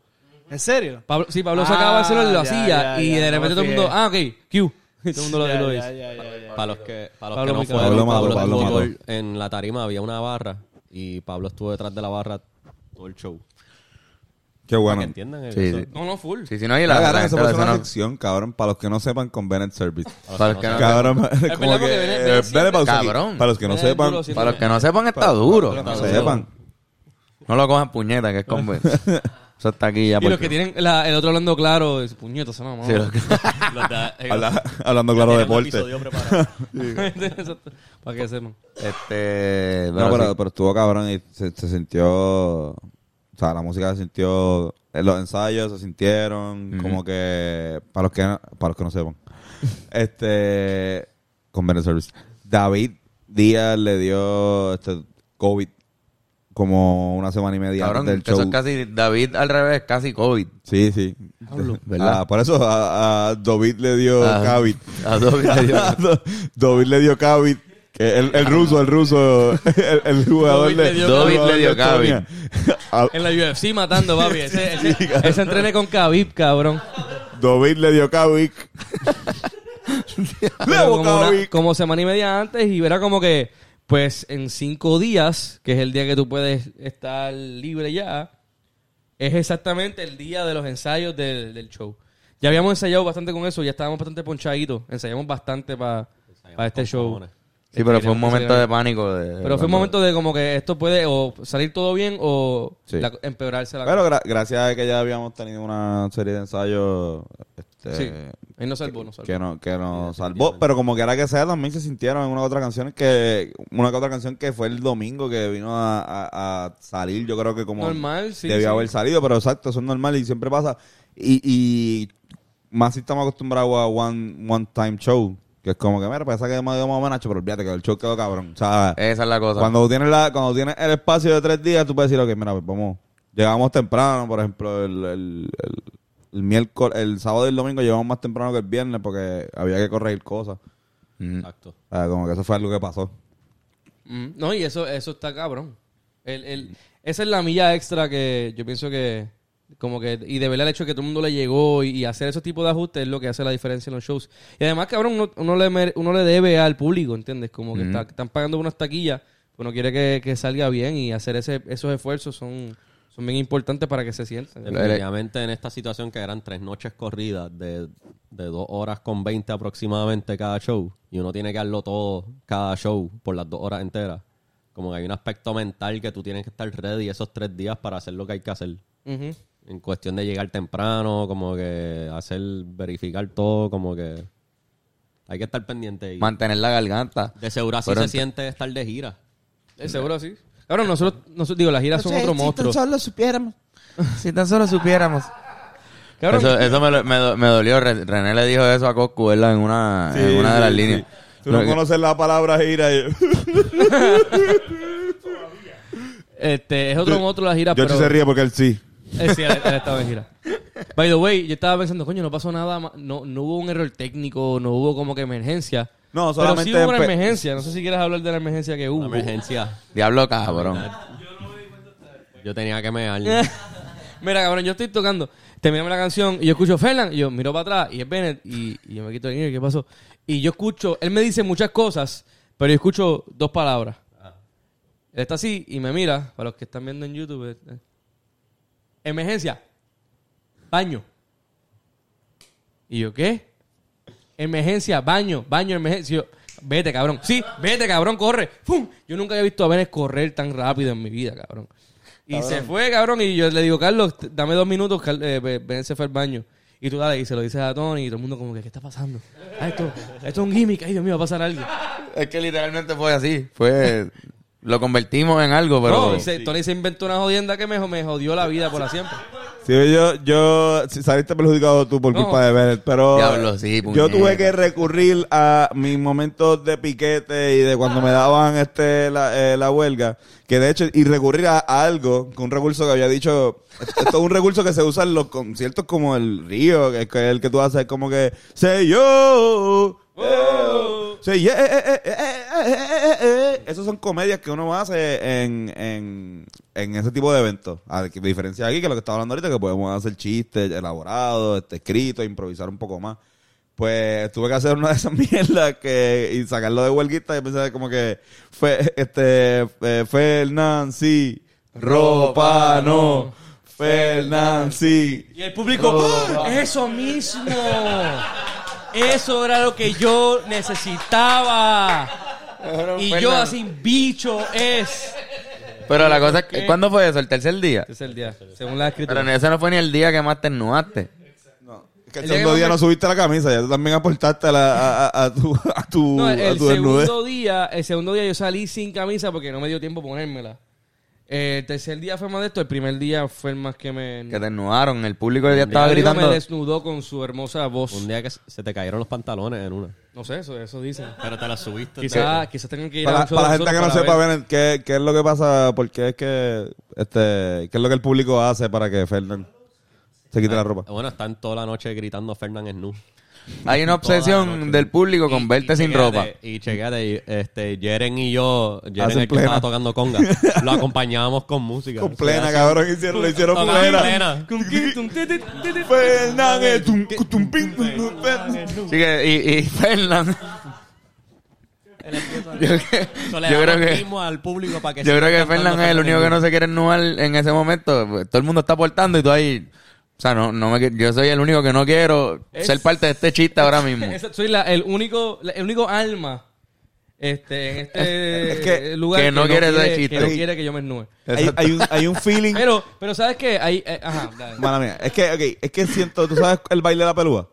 ¿En serio? Pablo sí, Pablo Ah, sacaba el celular y lo hacía ya, y ya, de repente todo el mundo, ah, ok, Q. Y [laughs] todo el mundo lo, ya. Para los que, para los Pablo que no fueron, Pablo Pablo, en la tarima había una barra y Pablo estuvo detrás de la barra todo el show. Qué Para bueno. que entiendan eso. Sí, sí. No, no, full. Sí, sí, no, y La, la, eso una sección, cabrón, para los que no sepan con Bennett Service. no- [laughs] Para los que no, Cabrón, [laughs] como que, Bennett- eh, Bennett siempre- Bennett, pausa aquí. Cabrón. Para los que no Bennett sepan, duro, sí. para los que no sepan, está duro. para los que No no sepan. lo cojan puñeta, que es con... [laughs] Eso está aquí ya. Y los que tienen la- el otro hablando claro, es puñeta, esa mamá. Sí, los que- [laughs] Los de- [laughs] ellos- Habla- hablando claro de tienen un deporte. episodio preparado. [laughs] Exacto. Para que sepan. Este. No, pero pero, sí. pero estuvo cabrón y se, se sintió. O sea, la música se sintió. En los ensayos se sintieron como que. Para los que, no- para los que no sepan. este. Convenient Service. David Díaz le dio este COVID como una semana y media Cabrón, antes del que eso show. es casi. David al revés, casi COVID. Sí, sí. ¿Verdad? Ah, por eso a, a David le dio Ah, COVID. a David le dio- [laughs] David le dio COVID. Que el, el ruso, el ruso, [laughs] el, el jugador de le dio David le dio. Ah, En la UFC matando, papi. [laughs] Ese, ese, ese entrene con Khabib, cabrón. David le dio Luego como, una- como semana y media antes y verá como que, pues en cinco días, que es el día que tú puedes estar libre ya, es exactamente el día de los ensayos del, del show. Ya habíamos ensayado bastante con eso, ya estábamos bastante ponchaditos. Ensayamos bastante para este con show. Sí, pero fue un que momento de pánico. De, Pero fue un momento de como que esto puede o salir todo bien o Sí. la- empeorarse la Pero gra- gracias a que ya habíamos tenido una serie de ensayos este, Sí. Ahí no salvó, no salvó. que, no, que nos salvó. Pero como quiera que sea, también se sintieron en una u otra canción que una que otra canción que fue el domingo que vino a, a- a salir. Yo creo que como Normal, sí, debió sí. haber salido, pero exacto, eso es normal y siempre pasa. Y, y más si estamos acostumbrados a one, one time show. Que es como que, mira, pasa que me dio más homenaje, pero olvídate que el show quedó cabrón. O sea, Esa es la cosa. cuando tienes la, cuando tienes el espacio de tres días, tú puedes decir, ok, mira, pues vamos, llegamos temprano, por ejemplo, el, el, el, el miércoles, el sábado y el domingo llegamos más temprano que el viernes porque había que corregir cosas. Mm. Exacto. O sea, como que eso fue algo que pasó. Mm, No, y eso, eso está cabrón. El, el, esa es la milla extra que yo pienso que, como que, y de verdad el hecho de que todo el mundo le llegó y, y hacer esos tipos de ajustes es lo que hace la diferencia en los shows. Y además, cabrón, uno, uno le, uno le debe al público, ¿entiendes? Como que está- están pagando unas taquillas, pues uno quiere que, que salga bien y hacer ese, esos esfuerzos son, son bien importantes para que se sientan. Definitivamente en esta situación que eran tres noches corridas de, de dos horas con 20 aproximadamente cada show y uno tiene que darlo todo cada show por las dos horas enteras. Como que hay un aspecto mental que tú tienes que estar ready esos tres días para hacer lo que hay que hacer. En cuestión de llegar temprano, como que hacer, verificar todo, como que hay que estar pendiente. Y Mantener la garganta. de seguro así Pero se ent- siente estar de gira. Eh, seguro sí. Cabrón, nosotros, nosotros, digo, las giras son otro monstruo. solo supiéramos. si tan solo supiéramos. Cabrón, Eso, eso me, lo- me, do- me dolió. Re- René le dijo eso a Coscu, ¿verdad? En una, en una de las líneas. Tú no que- conoces la palabra gira. y- [laughs] este, es otro monstruo la gira, Yo pero... se ríe porque él sí. Eh, sí, él, él estaba en gira. By the way, yo estaba pensando, coño, no pasó nada, no, no hubo un error técnico, no hubo como que emergencia. No, Pero solamente sí hubo una emergencia. No sé si quieres hablar de la emergencia que hubo. Una emergencia. Diablo cabrón. Yo tenía que mear. [laughs] Mira, cabrón, yo estoy tocando, terminamos la canción y yo escucho Fernan y yo miro para atrás y es Bennett y, y yo me quito el ear, ¿qué pasó? Y yo escucho, él me dice muchas cosas, pero yo escucho dos palabras. Él está así y me mira, para los que están viendo en YouTube. eh, eh. Emergencia. Baño. Y yo, ¿qué? Emergencia, baño, baño, emergencia. Yo, vete, cabrón. Sí, vete, cabrón, corre. ¡Fum! Yo nunca había visto a Bennett correr tan rápido en mi vida, cabrón. Y se fue, cabrón, y yo le digo, Carlos, dame dos minutos, eh, se fue al baño. Y tú dale, y se lo dices a Tony, y todo el mundo como que, ¿qué está pasando? Ah, esto, esto es un gimmick, ay Dios mío, va a pasar algo. Es que literalmente fue así. Fue. Lo convertimos en algo, pero. no, se- Tony se inventó una jodienda que me, me jodió la vida por siempre. Sí, yo, yo saliste perjudicado tú por No. culpa de Bennett, pero Diablo, sí, yo tuve que recurrir a mis momentos de piquete y de cuando me daban este la, eh, la huelga, que de hecho, y recurrir a, a algo, con un recurso que había dicho, esto es un recurso que se usa en los conciertos como el Río, que es el que tú haces como que, say yo, eh, say yeah, eh, eh, eh, eh, eh, eh, eh. Esas son comedias que uno hace en, en, en ese tipo de eventos. A diferencia aquí que lo que estaba hablando ahorita, que podemos hacer chistes elaborados, este, escritos, improvisar un poco más. Pues tuve que hacer una de esas mierdas que, y sacarlo de huelguita y pensé como que fue, este, eh, Fernancy, ropa no, Fernancy. Y el público, ¡Ah! eso mismo. Eso era lo que yo necesitaba. Y yo así, bicho es. Pero la cosa es que, ¿cuándo fue eso? ¿El tercer día? El día, según la escritura. Pero ese no fue ni el día que más te ennuaste. Es que el El día segundo día me- no subiste la camisa, ya tú también aportaste a, la- a, a- a tu, a tu, No, a el tu segundo día, el segundo día yo salí sin camisa porque no me dio tiempo ponérmela. Eh, el tercer día fue más de esto, el primer día fue el más que me... Que te ennudaron. El público ya estaba gritando. me desnudó con su hermosa voz. Un día que se te cayeron los pantalones en una. No sé, eso, eso dicen. Pero te la subiste. Quizás quizás tengan que ir Para, a un show para la de gente que no nosotros sepa, para ver. ven, ¿qué, ¿qué es lo que pasa? Porque es que, este, ¿qué es lo que el público hace para que Fernan se quite la ropa? Bueno, están toda la noche gritando Fernan nu. Hay una obsesión del público con verte sin ropa. Y chequete, y, este, Jeren y yo, Jeren Hacen el que plena. estaba tocando conga, lo [laughs] acompañábamos con música. Con plena, así- cabrón, hicieron, lo hicieron Tocando plena. plena. Fernan, tum, tum, pim, tum, tum, pim. Así que, y, y Fernan. yo, que- Eso le yo creo que. ritmo al público para que Yo siga creo que cantando Fernan es el único que no se quiere ennuar en ese momento. Todo el mundo está aportando y tú ahí. O sea, no, no me, yo soy el único que no quiero Es- ser parte de este chiste ahora mismo. [laughs] Soy la- el único la- el único alma este, en este Es que- lugar que no quiere ese chiste. que no quiere que yo me ennúe. Hay, hay un, hay un feeling. Pero, pero ¿sabes qué? Hay, eh, ajá, [laughs] dale. Mala mía. Es que, ok, es que siento, tú sabes el baile de la pelúa.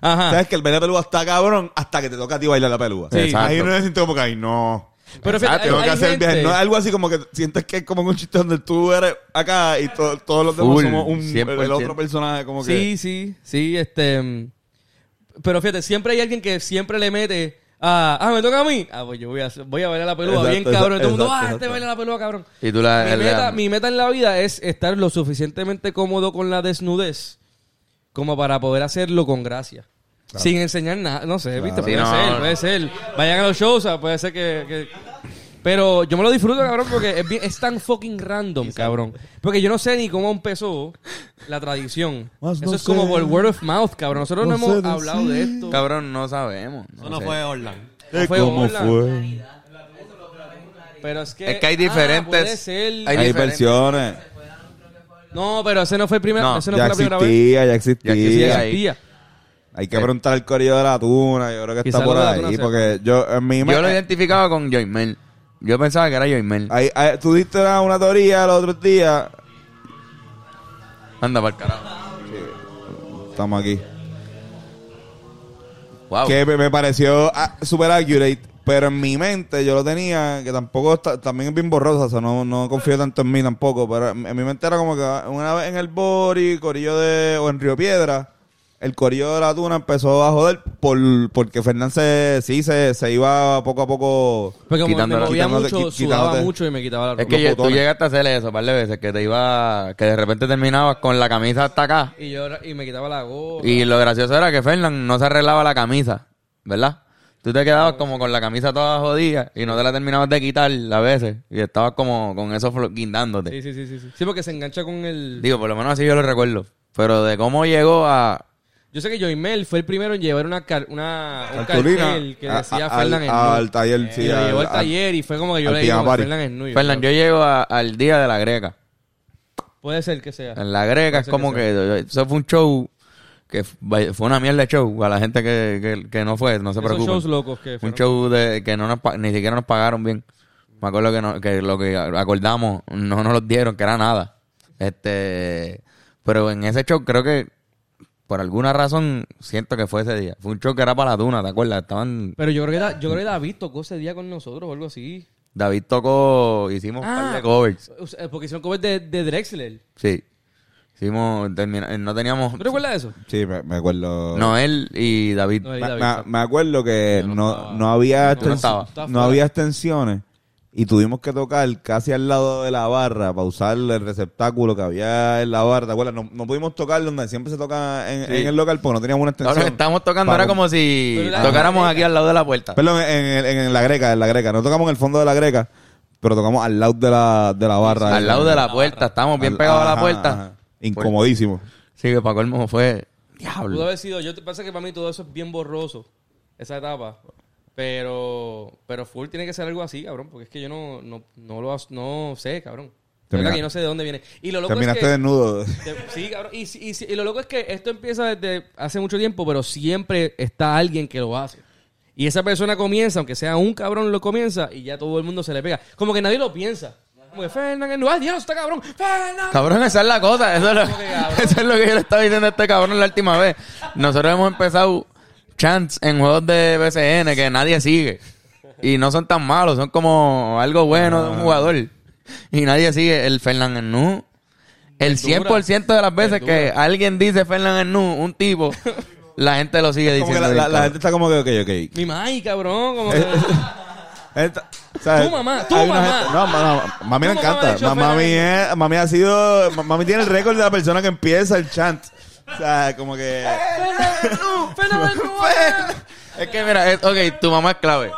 Ajá. Sabes que el baile de la pelúa está cabrón hasta que te toca a ti bailar la pelúa. Sí. Exacto. Ahí uno se siente como que, ay, no. Pero fíjate, Tengo hay- que hay hacer el viaje. gente- No, algo así como que sientes que es como un chiste donde tú eres acá y to- todos los demás Full, somos un, 100%. el otro personaje como que... Sí, sí, sí, este... mm, Pero fíjate, siempre hay alguien que siempre le mete... Ah, ah, me toca a mí. Ah, pues yo voy a, voy a bailar la pelúa Exacto, bien cabrón. Y todo el mundo, exacto, ah, este exacto. baila la pelúa cabrón. Y tú la. Mi el- meta, mi meta en la vida es estar lo suficientemente cómodo con la desnudez como para poder hacerlo con gracia. Sin enseñar nada. No sé, ¿viste? Sí, Puede no. ser, puede ser. Vayan a los shows, o sea, puede ser que... que- Pero yo me lo disfruto, cabrón, porque es, bien- es tan fucking random, cabrón. Porque yo no sé ni cómo empezó la tradición. Más Eso no es como por word of mouth, cabrón. Nosotros no, No hemos hablado de esto. Cabrón, no sabemos. No Eso no sé. fue Orlando. Eh, fue ¿Cómo fue? Pero es que... Es que hay Ah, diferentes- puede ser. hay Hay diferentes. versiones. No, pero ese no fue el primer... No, ese no ya fue la primera vez. existía, ya existía. Hay que preguntar al corillo de la tuna. Yo creo que Quizá está por lo de la ahí. tuna sea. Porque yo, en mi Yo lo identificaba con Joymel. Yo pensaba que era Joymel. Tú diste una, una teoría los otros días. Anda para el carajo. Estamos aquí. Wow. Que me, me pareció ah, super accurate. Pero en mi mente yo lo tenía, que tampoco está, también es bien borrosa, o sea, no, no confío tanto en mí tampoco. Pero en, en mi mente era como que una vez en el Bori, corillo de, o en Río Piedra, el corillo de la tuna empezó a joder por, porque Fernán se, sí se, se iba poco a poco. Porque me movía mucho, sudaba y me quitaba la ropa. Es que yo- tú llegaste a hacer eso un par de veces, que te iba, que de repente terminabas con la camisa hasta acá. Y yo y me quitaba la gorra. Y lo gracioso era que Fernán no se arreglaba la camisa, ¿verdad? Tú te quedabas como con la camisa toda jodida y no te la terminabas de quitar a veces. Y estabas como con eso guindándote. Sí, sí, sí, sí, sí. Sí, porque se engancha con el... Digo, por lo menos así yo lo recuerdo. Pero de cómo llegó a... Yo sé que Joymel fue el primero en llevar una, car- una un cartel que decía Fernan al, taller, sí, y lo al- llevó al al- taller y fue como que yo le en Nuyo. Fernán, yo llego a- al día de la greca. Puede ser que sea. En la greca es como que... Eso fue un show que fue fue una mierda de show. A la gente que, que, que no fue, no se Esos preocupen. shows locos que Un fueron. show de que no nos ni siquiera nos pagaron bien. Me acuerdo que, no, que lo que acordamos no nos lo dieron, que era nada. Este, pero en ese show creo que por alguna razón siento que fue ese día. Fue un show que era para la tuna, ¿te acuerdas? Estaban Pero yo creo, que da- yo creo que David tocó ese día con nosotros o algo así. David tocó, hicimos un par Ah. de covers. O sea, Porque hicieron covers de, de Drexler. Sí. Hicimos termina- no teníamos ¿No recuerdas eso? Sí, me, me acuerdo. no él y David. Me, David. me- me acuerdo que no, no había no extens- no había extensiones y tuvimos que tocar casi al lado de la barra para usar el receptáculo que había en la barra. ¿Te acuerdas? No, no pudimos tocar donde siempre se toca en, Sí. en el local porque no teníamos una extensión. Estábamos tocando Para- era como si la- tocáramos la- aquí al lado de la puerta. Perdón, en, la greca, en la greca. No tocamos en el fondo de la greca, pero tocamos al lado de la, de la barra. al lado de la puerta, estábamos bien Al- pegados a la puerta. ajá. Incomodísimo. Sí, que para colmo fue Pudo diablo. haber sido. Yo te pasa que para mí todo eso es bien borroso. Esa etapa. Pero. Pero full tiene que ser algo así, cabrón. Porque es que yo no, no, no lo no sé, cabrón. De Termina- verdad que yo no sé de dónde viene. Y lo loco Terminaste es que. desnudo. de- sí, cabrón. Y, y- y lo loco es que esto empieza desde hace mucho tiempo, pero siempre está alguien que lo hace. Y esa persona comienza, aunque sea un cabrón, lo comienza y ya todo el mundo se le pega. Como que nadie lo piensa. Como que. ¡Ay, Dios, está cabrón! ¡Fernan! Cabrón, esa es la cosa. Eso es lo, [laughs] eso es lo que yo le estaba diciendo a este cabrón la última vez. Nosotros hemos empezado chants en juegos de BCN que nadie sigue. Y no son tan malos, son como algo bueno de un jugador. Y nadie sigue el Fernan Nu. El 100% de las veces que alguien dice Fernan Nu, un tipo, la gente lo sigue diciendo. la, gente está como que, ok, ok. Mi mai, cabrón. Como que... [laughs] Esta- ¿sabes? Tu mamá, una mamá. gente- no, no, mami mamá encanta. mami, es, mami ha sido. ma- Mami tiene el récord de la persona que empieza el chant. O sea, como que. Es que mira, es- ok, tu mamá es clave.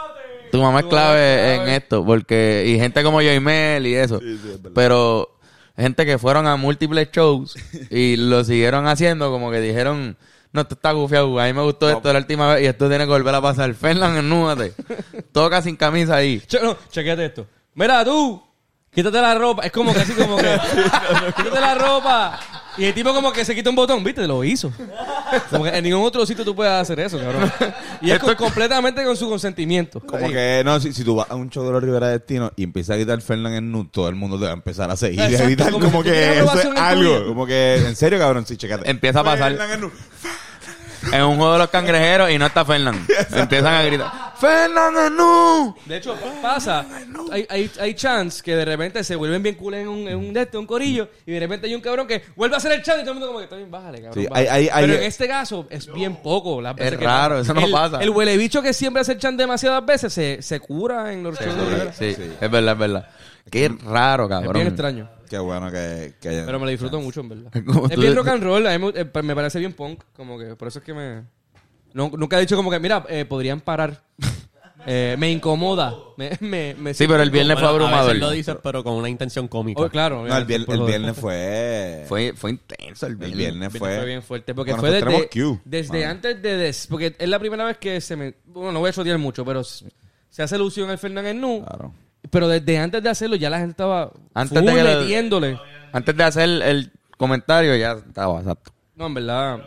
Tu mamá es clave en esto, porque, y gente como Joymel y eso. pero gente que fueron a múltiples shows y lo siguieron haciendo, como que dijeron, no, esto está gufiado, a mí me gustó esto la última vez y esto tiene que volver a pasar. [laughs] Fernan, enúdate. Toca sin camisa ahí. Che, no, chequete esto. Mira, tú, quítate la ropa. Es como que así, como que. [laughs] quítate la ropa. Y el tipo, como que se quita un botón, ¿viste? Lo hizo. Como que en ningún otro sitio tú puedes hacer eso, cabrón. Y es con- completamente con su consentimiento. Como que, no, si, si tú vas a un show de los Rivera Destino y empiezas a gritar Fernan en nu, todo el mundo te va a empezar a seguir. y a Exacto, gritar como como, que tú que tienes eso es aprobación en algo. Como que, en serio, cabrón, sí, checate. Empieza a pasar. Fernan en nu. En un juego de los cangrejeros y no está Fernan. [laughs] Empiezan a gritar, ¡Fernan, enú! De hecho, pasa. Hay, hay, hay chants que de repente se vuelven bien cool en un, en un de este, un corillo. Y de repente hay un cabrón que vuelve a hacer el chant y todo el mundo como que está bien, bájale, cabrón. Sí, bájale". hay- hay- hay- Pero en este caso es bien poco. Las veces Es que raro, eso no el, pasa. El huele bicho que siempre hace el chant demasiadas veces se, se cura en los shows de Rivera. Sí, es verdad, es verdad. Qué raro, Es cabrón. bien extraño. Qué bueno que, que Pero me lo disfruto mucho, en verdad. [laughs] Es bien rock and roll. A mí me, eh, me parece bien punk. Como que por eso es que me... No, nunca he dicho como que, mira, eh, podrían parar. Eh, me incomoda. Me, me, me Sí, pero el viernes fue Bueno, a abrumador. veces lo dices, pero con una intención cómica. Oh, claro. No, el, vier- el viernes fue. Fue, fue intenso el El viernes. viernes fue, fue. bien fuerte. Porque Bueno, fue desde, Q. desde antes de... des- porque es la primera vez que se me... Bueno, no voy a chotear mucho, pero se hace alusión al Fernández Nu. Claro. Pero desde antes de hacerlo ya la gente estaba Antes de metiéndole. Antes de hacer el comentario ya estaba, exacto. No, en verdad.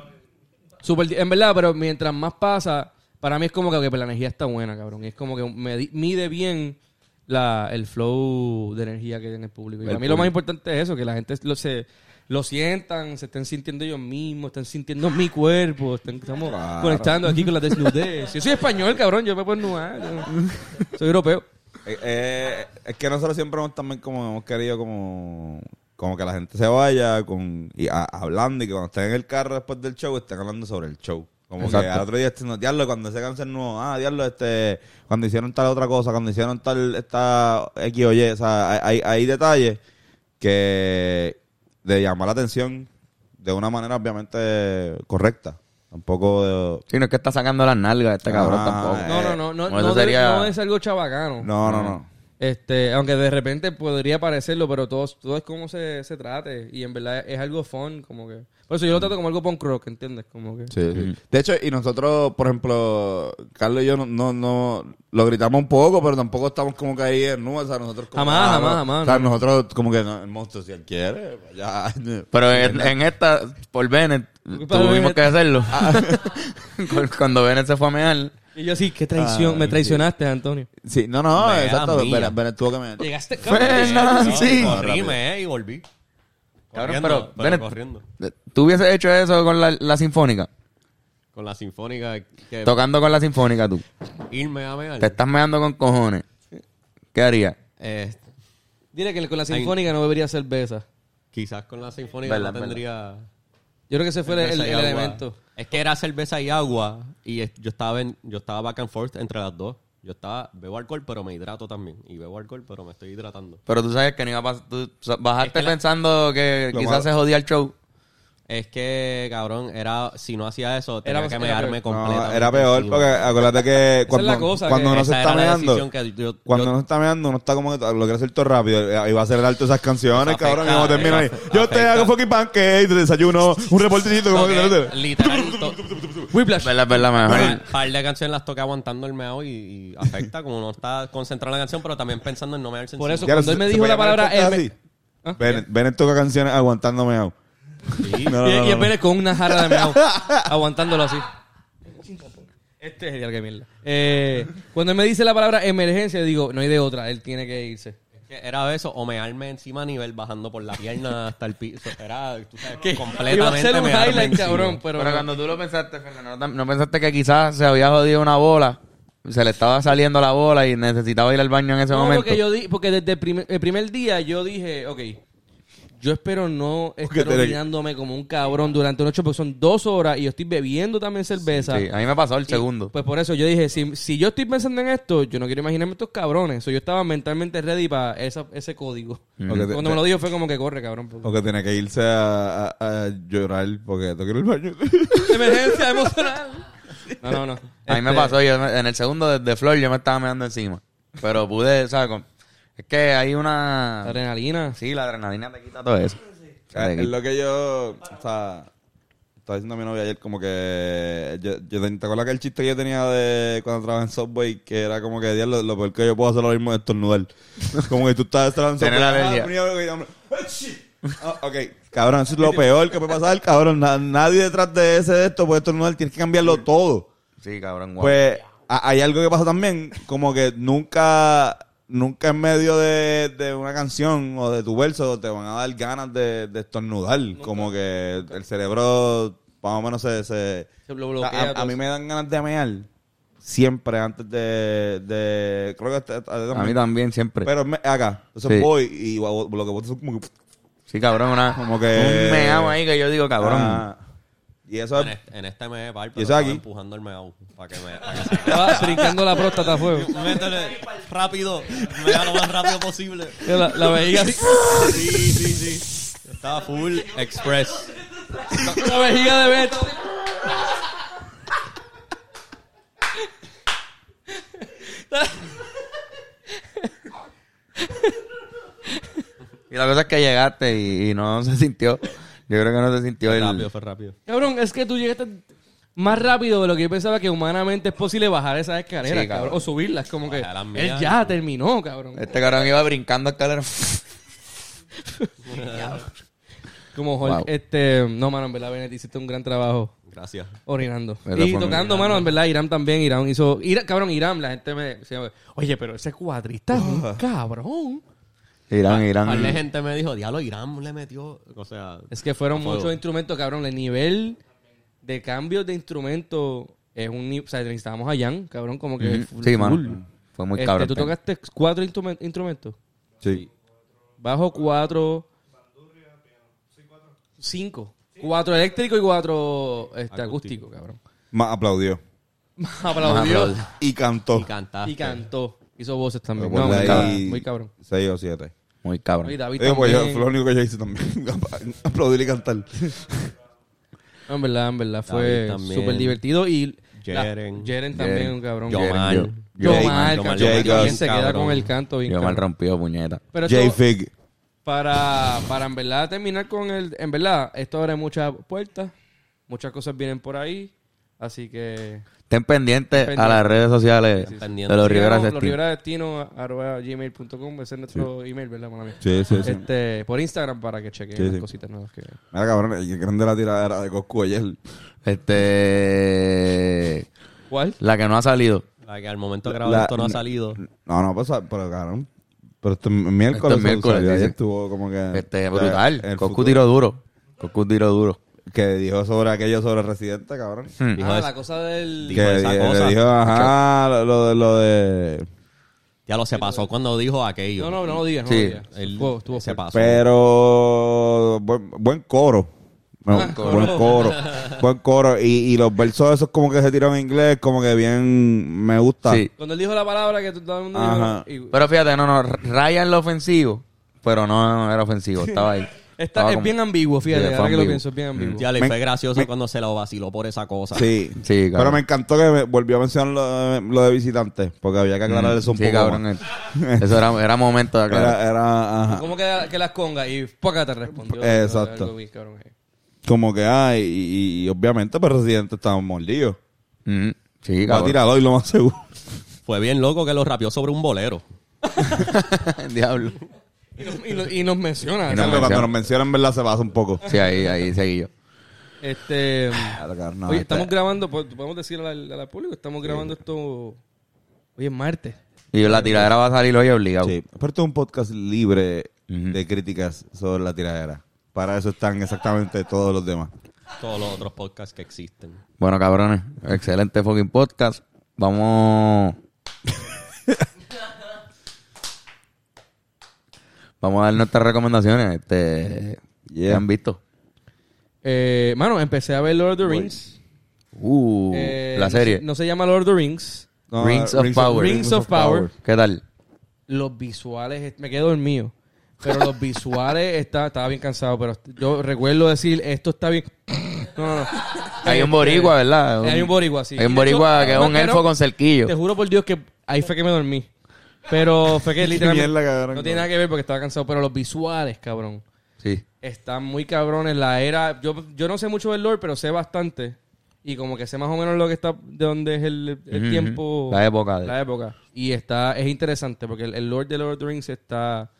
Super, en verdad, pero mientras más pasa, para mí es como que pues la energía está buena, cabrón. Y es como que me mide bien la, el flow de energía que tiene el público. Y El para mí lo más importante es eso, que la gente lo, se, lo sientan, se estén sintiendo ellos mismos, estén sintiendo mi cuerpo, estén, estamos Claro. conectando aquí con la desnudez. Yo soy español, cabrón, yo me puedo desnudar. yo- Soy europeo. Eh, eh, es que nosotros siempre hemos también como hemos querido como como que la gente se vaya con y a- hablando y que cuando estén en el carro después del show estén hablando sobre el show. Como Exacto. que al otro día estén, no, diablo, cuando ese cáncer nuevo, ah, diablo, este, cuando hicieron tal otra cosa, cuando hicieron tal, esta X o Y, o sea, hay, hay, detalles que de llamar la atención de una manera obviamente correcta. Tampoco de, Sí, no es que está sacando las nalgas este cabrón Ah, tampoco. No, no, no, no, no, sería- no es algo chabacano. no, no, no. Este, aunque de repente podría parecerlo, pero todo, todo es como se, se trate. Y en verdad es algo fun, como que. Por eso yo lo trato como algo punk rock, ¿entiendes? Como que. Sí, sí. De hecho, y nosotros, por ejemplo, Carlos y yo no, no, no- lo gritamos un poco, pero tampoco estamos como que ahí en nubes, o sea, nosotros como, Jamás, ah, jamás, jamás, O sea, no. nosotros como que no, el monstruo si él quiere, ya. [laughs] Pero en, en esta, por Bennett, tuvimos Bennett. que hacerlo. Cu- [laughs] Cuando Bennett se fue a mear. Y yo sí, qué traición, me sí. traicionaste, Antonio. Sí, no, no, Mea exacto. Bennett Bennett tuvo que me... Llegaste, Fernan, sí. Corrí, me, y volví. Cabrón, Corriendo, pero, Bennett, corriendo. ¿tú hubieses hecho eso con la, la sinfónica? Con la sinfónica Tocando con la sinfónica tú. irme a mear. Te estás meando con cojones. ¿Qué harías? Eh, Dile que con la sinfónica no bebería cerveza. quizás con la sinfónica Verdad, no tendría Yo creo que ese fue el, el- el agua. elemento. Es que era cerveza y agua y yo estaba en- yo estaba back and forth entre las dos. Yo estaba bebo alcohol pero me hidrato también y bebo alcohol pero me estoy hidratando. Pero tú sabes que no iba a pasar. Tú bajaste Es que la- pensando que quizás malo- se jodía el show. Es que cabrón, era si no hacía eso tenía Era- que mearme peor. No, completamente. era peor encima. porque acuérdate que cuando, la cosa, cuando que uno se está era la meando, decisión que yo- cuando yo- uno está meando, uno está como que lo quiere hacer todo rápido. Y va a hacer alto esas canciones, Eso cabrón, y afecta, como termina ahí. Yo te afecta. hago fucking pancake, te desayuno, un reportecito como Toqué, que... literal Whiplash. Verdad, verdad, mejor. un par de canciones las toqué aguantando el meao y, y afecta como no está concentrado en la canción pero también pensando en no mearse Por eso, cuando él me ¿se dijo la palabra? ¿Ah? Bennett, toca canciones aguantándome out. Sí. No, y, no, y el no. Bennett con una jarra de meao, [laughs] aguantándolo así. Este es genial que mierda. Eh, cuando él me dice la palabra emergencia, digo, no hay de otra, él tiene que irse. Era eso, o mearme encima a nivel bajando por la pierna hasta el piso. Era, tú sabes, completamente iba a ser un highlight, encima. cabrón, pero, Pero cuando tú lo pensaste, Fernando, ¿no, no pensaste que quizás se había jodido una bola? Se le estaba saliendo la bola y necesitaba ir al baño en ese No, momento. porque yo di, porque desde el primer, el primer día yo dije, ok, yo espero no estar te le- orinándome como un cabrón durante una noche porque son dos horas y yo estoy bebiendo también cerveza. Sí, a mí me pasó el segundo. Pues por eso yo dije, si, si yo estoy pensando en esto, yo no quiero imaginarme estos cabrones. So, yo estaba mentalmente ready para esa, ese código. O que te- Cuando me lo dijo fue como que corre, cabrón. porque- O que tiene que irse a, a- a llorar porque tengo que ir al baño. [laughs] Emergencia emocional. [laughs] No, no, no. A mí me Este, pasó, yo en el segundo desde Flor yo me estaba mirando encima. Pero pude, ¿sabes? Con- Es que hay una... Adrenalina. Sí, la adrenalina te quita todo eso. Ah, Es lo que yo, o sea, estaba diciendo a mi novia ayer como que, yo, yo te, ¿te acuerdas que el chiste que yo tenía de cuando trabajaba en Subway, que era como que, diablo, lo peor que yo puedo hacer lo mismo es estornudar. [laughs] como que tú estás trabajando en Subway. Ah, ok, cabrón, eso es lo peor que puede pasar, cabrón. Na- nadie detrás de ese de esto puede estornudar, tienes que cambiarlo todo. Sí, cabrón, guau. Pues a- hay algo que pasa también, como que nunca, nunca en medio de, de una canción o de tu verso te van a dar ganas de, de estornudar. Como que el cerebro más o menos se... se Se a, bloquea a- a mí me dan ganas de mear siempre antes de... de creo que a- a- mí también, siempre. Pero me- acá. Entonces Sí. voy y lo que hacer es como que... sí, cabrón, una... Como que- Un meao ahí que yo digo, cabrón. Ah, y eso En es... este, en este me ¿Y pero eso estaba aquí? empujando el meao para que me... Para que [laughs] se... Estaba brincando la próstata a fuego. Métele rápido, me da lo más rápido posible. La, la vejiga así. Sí, sí, sí. Estaba full express. La vejiga de Beto. Y la cosa es que llegaste y, y no se sintió. Yo creo que no se sintió Fue el... rápido, fue rápido. Cabrón, es que tú llegaste más rápido de lo que yo pensaba que humanamente es posible bajar esas escaleras, Sí, cabrón. cabrón. O subirlas, como que Bajar las él ya terminó, cabrón. Este cabrón iba brincando escaleras. [laughs] Como Hulk, Wow. este, no, mano, en verdad, Benet, hiciste un gran trabajo Gracias. orinando. Eso y fue muy tocando, mano, en verdad, Irán también, Irán hizo, cabrón, Irán, la gente me decía, oye, pero ese cuadrista es un cabrón. Irán, Irán. Par de gente me dijo, diablo, Irán le metió... O sea... Es que fueron muchos instrumentos, cabrón. El nivel de cambios de instrumentos es un nivel. O sea, necesitábamos a Jan, cabrón, como que. Ujú. full- Sí, mano. Fue muy Este, cabrón. Tú tocaste cuatro instrumen- instrumentos. Sí. Bajo cuatro. Cinco. Cuatro eléctricos y cuatro este, acústicos, cabrón. Más aplaudió. Aplaudió. aplaudió. Y cantó. Y. Y cantó. Hizo voces también. No, muy cabrón. Muy cabrón. Seis o siete. Muy cabrón. Y David Digo, pues yo- también. fue lo único que yo hice también. [laughs] Aplaudir y cantar. No, en verdad, en verdad. Fue súper divertido. Y. la- Jeren. Jeren también, Jeren. un cabrón. Yo Jeren, mal. yo- Yo Jake, mal, yo cabrón. mal, Jake También Gus, se queda con el canto bien Yo mal cabrón. rompido, puñeta. J-Fig. para, para en verdad terminar con el... En verdad, esto abre muchas puertas. Muchas cosas vienen por ahí. Así que... Estén pendientes Pendiente. a las redes sociales de los Rivera Síganos, los. Rivera Destino, arroba gmail.com. Ese es nuestro email, ¿verdad, mía? Sí, sí, sí. Este, por Instagram para que chequen Sí, las cositas nuevas que... Mira, cabrón, el grande la tiradera de Coscu ayer. Este. ¿Cuál? La que no ha salido. La que al momento de grabar esto no ha salido. No, no, pues, pero cabrón. Pero este miércoles. Este miércoles, salió, sí, ayer estuvo como que. Este, brutal. el Coscu tiró duro. Coscu tiró duro. Que dijo sobre aquello sobre Residente, cabrón. Hmm. Dijo Ah, la cosa del... Dijo que esa di- cosa. le dijo, ajá, lo- lo de. Lo de Ya lo se pasó cuando dijo aquello. No, no, no lo digas, no Sí. lo digas. Él estuvo se pasó. pero. Buen, buen coro. No, buen coro. [laughs] buen coro. Y, y los versos esos como que se tiraron en inglés, como que bien me gusta. Sí. Cuando él dijo la palabra que todo el mundo Ajá. dijo... y- Pero fíjate, no, no. Raya en lo ofensivo. Pero no, no era ofensivo. Estaba ahí. [laughs] Está, es como- bien ambiguo, fíjate. Sí, ahora que lo pienso, es bien ambiguo. Ya le Me- fue gracioso me- cuando se lo vaciló por esa cosa. Sí. Sí, cabrón. Pero me encantó que me volvió a mencionar lo de, lo de visitantes, porque había que aclarar eso un sí, poco cabrón. más. Eso era, era momento de aclarar. Era, era, ajá. ¿Cómo que, que las congas? Y poca te respondió. Exacto. Algo cabrón. Como que, ay, y, y obviamente, pues Residente estaba mordido. Ujú. Sí, Va a cabrón. tirar hoy lo más seguro. Fue bien loco que lo rapió sobre un bolero. [laughs] Diablo. Y nos, y nos- y nos menciona. Cuando nos mencionan, en verdad, se pasa un poco. Sí, ahí, ahí seguí yo. Este, No, oye, este- estamos grabando, podemos decir al, al público, estamos grabando esto hoy es martes. Y la tiradera va a salir hoy obligado. Sí, pero esto es un podcast libre Ujú. de críticas sobre la tiradera. Para eso están exactamente todos los demás. Todos los otros podcasts que existen. Bueno, cabrones, excelente fucking podcast. Vamos. [laughs] Vamos a dar nuestras recomendaciones. Este, Yeah. ¿Qué han visto? Eh, mano, empecé a ver Lord of the Rings. Uh, Eh, la no se- serie. No se, llama Lord of the Rings. No, Rings of Power. Rings of Power. ¿Qué tal? Los visuales, me quedo dormido. Pero los visuales, está, estaba bien cansado, pero yo recuerdo decir, esto está bien. [coughs] No, no, no. Hay un boricua, ¿verdad? Hay un boricua, sí. Hay un hecho, boricua que es un elfo con cerquillo. Te juro por Dios que ahí fue que me dormí. Pero fue que [laughs] literalmente. mierda, cabrón. no tiene nada que ver porque estaba cansado, pero los visuales, cabrón. Sí. Están muy cabrones. La era. Yo, yo no sé mucho del lore, pero sé bastante. Y como que sé más o menos lo que está. De dónde es el, el tiempo. La época de- La época. Y está. Es interesante porque el, el lore de Lord of the Rings está.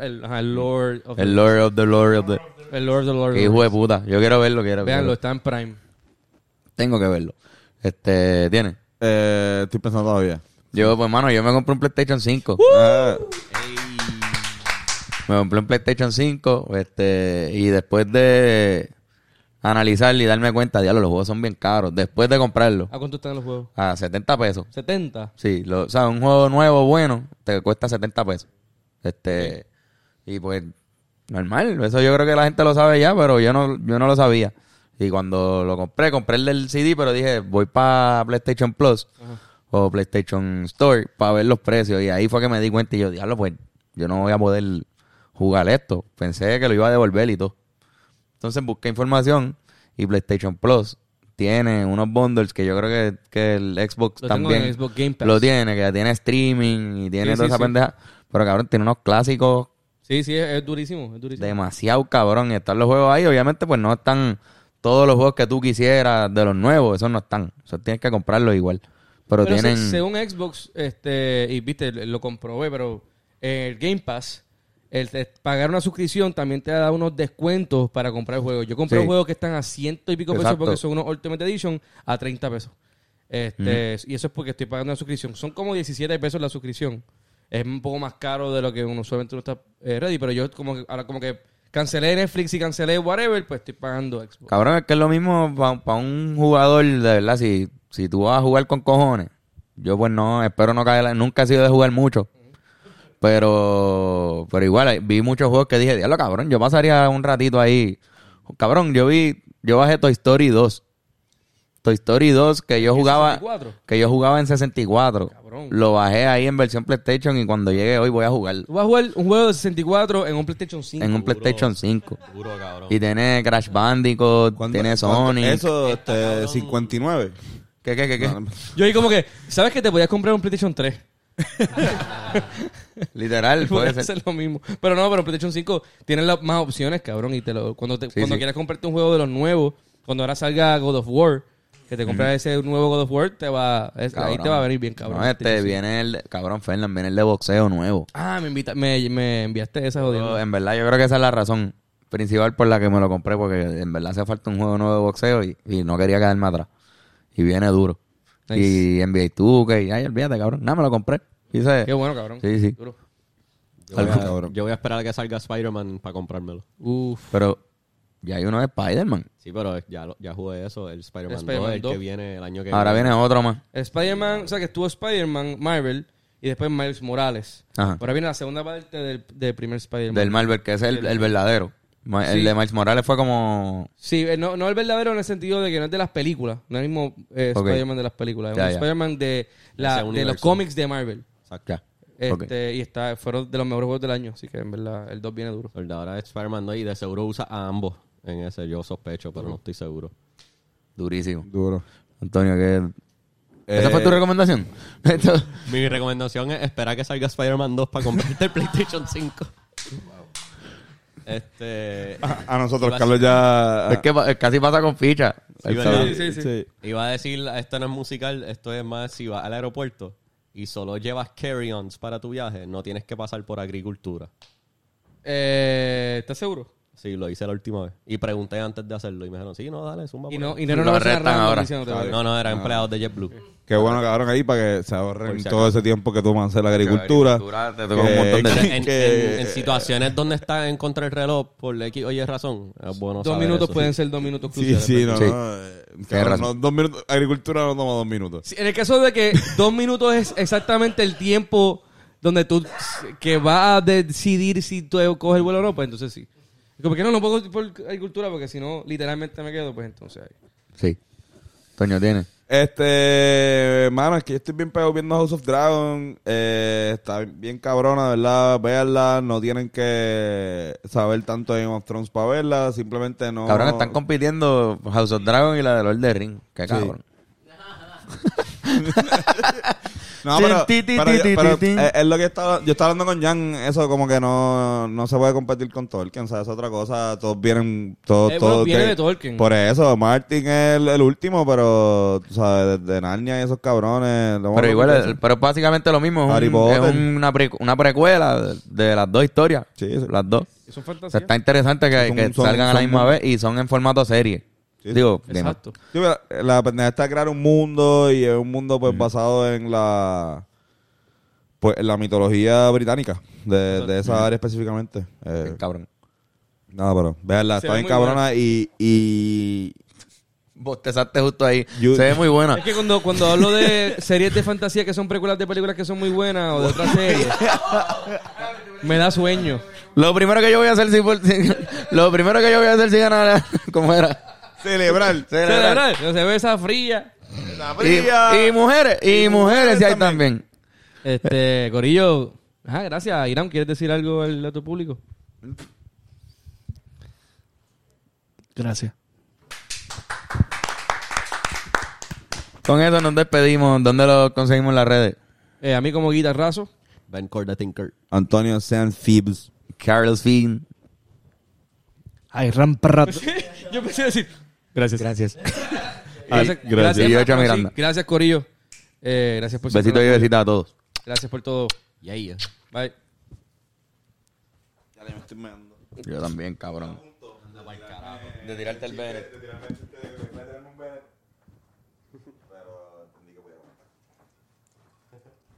el, ajá, el Lord of the, El Lord of the Lord of the... el Lord of the Lord of Qué the hijo de puta. Yo quiero verlo, quiero verlo. está en Prime. Tengo que verlo. Este, ¿tiene? Eh, estoy pensando todavía. Yo, pues, mano, yo me compré un PlayStation 5. Ah, Me compré un PlayStation 5, este, y después de analizarlo y darme cuenta, diablo, los juegos son bien caros. Después de comprarlo, ¿A cuánto están los juegos? a 70 pesos. 70. Sí, lo, o sea, un juego nuevo, bueno, te cuesta 70 pesos. Este, y pues, normal, eso yo creo que la gente lo sabe ya, pero yo no, yo no lo sabía. Y cuando lo compré, compré el del CD, pero dije, voy para PlayStation Plus o PlayStation Store para ver los precios. Y ahí fue que me di cuenta y yo, diablo, pues, yo no voy a poder jugar esto. Pensé que lo iba a devolver y todo. Entonces busqué información y PlayStation Plus tiene unos bundles que yo creo que, que el Xbox Lo también Xbox Game Pass. lo tiene, que tiene streaming y tiene Sí, toda sí, esa sí. pendeja. Pero cabrón, tiene unos clásicos Sí, sí, es, es durísimo. Es durísimo. demasiado cabrón. Y están los juegos ahí, obviamente, pues no están todos los juegos que tú quisieras de los nuevos, esos no están. Eso tienes que comprarlos igual. Pero, Pero tienen. según Xbox, este, y viste, lo comprobé, pero el Game Pass, el de pagar una suscripción también te da unos descuentos para comprar juegos. Yo compré Sí. juegos que están a ciento y pico pesos porque son unos Ultimate Edition a 30 pesos. Este, Y eso es porque estoy pagando una suscripción. Son como 17 pesos la suscripción. Es un poco más caro de lo que uno usualmente no está eh, ready, pero yo como que, ahora como que cancelé Netflix y cancelé whatever, pues estoy pagando Xbox. Cabrón, es que es lo mismo para un jugador, de verdad, si, si tú vas a jugar con cojones. Yo pues no, espero no caer, nunca he sido de jugar mucho. Pero, pero igual, vi muchos juegos que dije, diablo, cabrón, yo pasaría un ratito ahí. Cabrón, yo vi, yo bajé Toy Story 2. Toy Story 2 que yo ¿En jugaba, 64? que yo jugaba en 64. Cabrón. Lo bajé ahí en versión PlayStation y cuando llegue hoy voy a jugar Tú vas a jugar un juego de 64 en un PlayStation 5. en un PlayStation 5. Duro, cabrón. Y tiene Crash Bandicoot, ¿cuándo- tiene Sonic. Eso, este, cabrón. 59. ¿Qué, qué, qué, qué? No, Yo ahí como que, ¿sabes que te podías comprar un PlayStation 3? [laughs] Literal, puede ser. hacer lo mismo. Pero no, pero PlayStation 5 tiene las más opciones, cabrón. Y te lo, cuando te, Sí, cuando sí. quieras comprarte un juego de los nuevos, cuando ahora salga God of War, que te compras ese nuevo God of War, te va, es- ahí Cabrón. te va a venir bien, cabrón. No, este viene el, cabrón, Fernan, viene el de boxeo nuevo. Ah, me, invita, me, me enviaste esa Yo, jodida. en verdad, yo creo que esa es la razón principal por la que me lo compré, porque en verdad hace falta un juego nuevo de boxeo y, y no quería quedarme atrás. Y viene duro. Nice. Y NBA 2K, ay, olvídate, cabrón. Nada, me lo compré. Qué bueno, cabrón. Sí, sí. Duro. Yo voy, a, cabrón. yo voy a esperar a que salga Spider-Man para comprármelo. Uf. Pero ya hay uno de Spider-Man. Sí, pero ya, lo- ya jugué eso, el Spider-Man Spider-Man 2, el 2. que viene el año que Ahora viene otro más. Spider-Man, o sea que estuvo Spider-Man, Marvel, y después Miles Morales. Ajá. Ahora viene la segunda parte del, del primer Spider-Man. Del Marvel, que es el, el verdadero. Ma- El de Miles Morales fue como... Sí, eh, no, no el verdadero en el sentido de que no es de las películas, no es el mismo eh, Ok. Spider-Man de las películas, es Ya, un ya. Spider-Man de, la, Ese de los universo. cómics de Marvel. Exacto. Este, Ok. Y está, fueron de los mejores juegos del año, así que en verdad el 2 viene duro. El de ahora es Spider-Man 2 y de seguro usa a ambos en ese, yo sospecho, pero no estoy seguro. Durísimo. Duro. Antonio, ¿qué? Eh, ¿Esa fue tu recomendación? Esto- Mi recomendación es esperar que salga Spider-Man 2 para comprarte el PlayStation 5. [laughs] Este. A, a nosotros, Iba a- Carlos, ya... es que pa- casi pasa con ficha. Sabe. Sí, sí, sí. Iba a decir, esto no es musical, esto es más si vas al aeropuerto y solo llevas carry-ons para tu viaje, no tienes que pasar por agricultura. Eh, ¿Estás seguro? Sí, lo hice la última vez. Y pregunté antes de hacerlo y me dijeron, sí, no, dale, zumba. Y no, ahí". y no, no, va random ahora. no, no, eran empleados de JetBlue. Qué bueno que acabaron ahí para que se ahorren todo ese tiempo que toman hacer la agricultura. En, situaciones donde está en contra del reloj por X o Y razón, es bueno Dos minutos eso, pueden sí. ser dos minutos Sí, cruciales. sí, no, Sí. no. eh, no, dos minutos, agricultura no toma dos minutos. Sí, En el caso de que dos minutos es exactamente el tiempo donde tú que vas a decidir si tú coges el vuelo o no, pues entonces sí. Como que no, no puedo ir por agricultura porque si no, literalmente me quedo, pues entonces ahí. Sí. Toño tiene. Este, mano, es que yo estoy bien pegado viendo House of Dragon. Eh, está bien cabrona, ¿verdad? Véanla, no tienen que saber tanto de Game of Thrones para verla, simplemente no. Cabrón, están compitiendo House of Dragon y la de Lord of the Ring. Qué cabrón. [laughs] No, pero, eh, es lo que estaba, yo estaba hablando con Jan, eso como que no, no se puede competir con Tolkien, ¿sabes? Es otra cosa, todos vienen, todos, Eh, bueno, todos viene que- de Tolkien. Por eso, Martin es el, el último, pero, tú ¿sabes? Desde Narnia y esos cabrones. Pero igual, pero es básicamente lo mismo. Es, Harry un- Potter. es una, pre- una precuela de, de las dos historias. Sí, sí. Las dos. Eso es O sea, está interesante que, Son- que son- salgan a la misma vez y son en formato serie. Sí, Digo. Exacto. Sí, la pendeja está crear un mundo y es un mundo Mm. pues basado en la pues en la mitología británica de, de esa área específicamente. Eh, Qué cabrón. nada, pero veanla, Se está bien muy cabrona y, y Bostezaste justo ahí. You- Se ve muy buena. Es que cuando, cuando hablo de series de fantasía que son precuelas de películas que son muy buenas o de otras series, me da sueño. Lo primero que yo voy a hacer si, por- si- [laughs] lo primero que yo voy a hacer si ganara, [laughs] ¿cómo era? [laughs] celebrar. Celebrar. No se ve esa fría. La Y, fría. y mujeres, y, Y mujeres mujeres sí hay también. también. Este, [laughs] Corillo. Ajá, gracias. Irán, ¿quieres decir algo al a tu público? Gracias. Con eso nos despedimos. ¿Dónde lo conseguimos en las redes? Eh, a mí como guitarrazo. Ben Corda Tinker. Antonio San Phoebes. Carlos Finn. Ay, ramparrat. [laughs] Yo pensé decir. [laughs] [laughs] Gracias. Gracias. Gracias, gracias. Y. Miranda. Gracias, Corillo. Eh, gracias por Besitos y besitas a todos. Gracias por todo. Yeah, yeah. Bye. Yo también, cabrón. De tirarte el bene.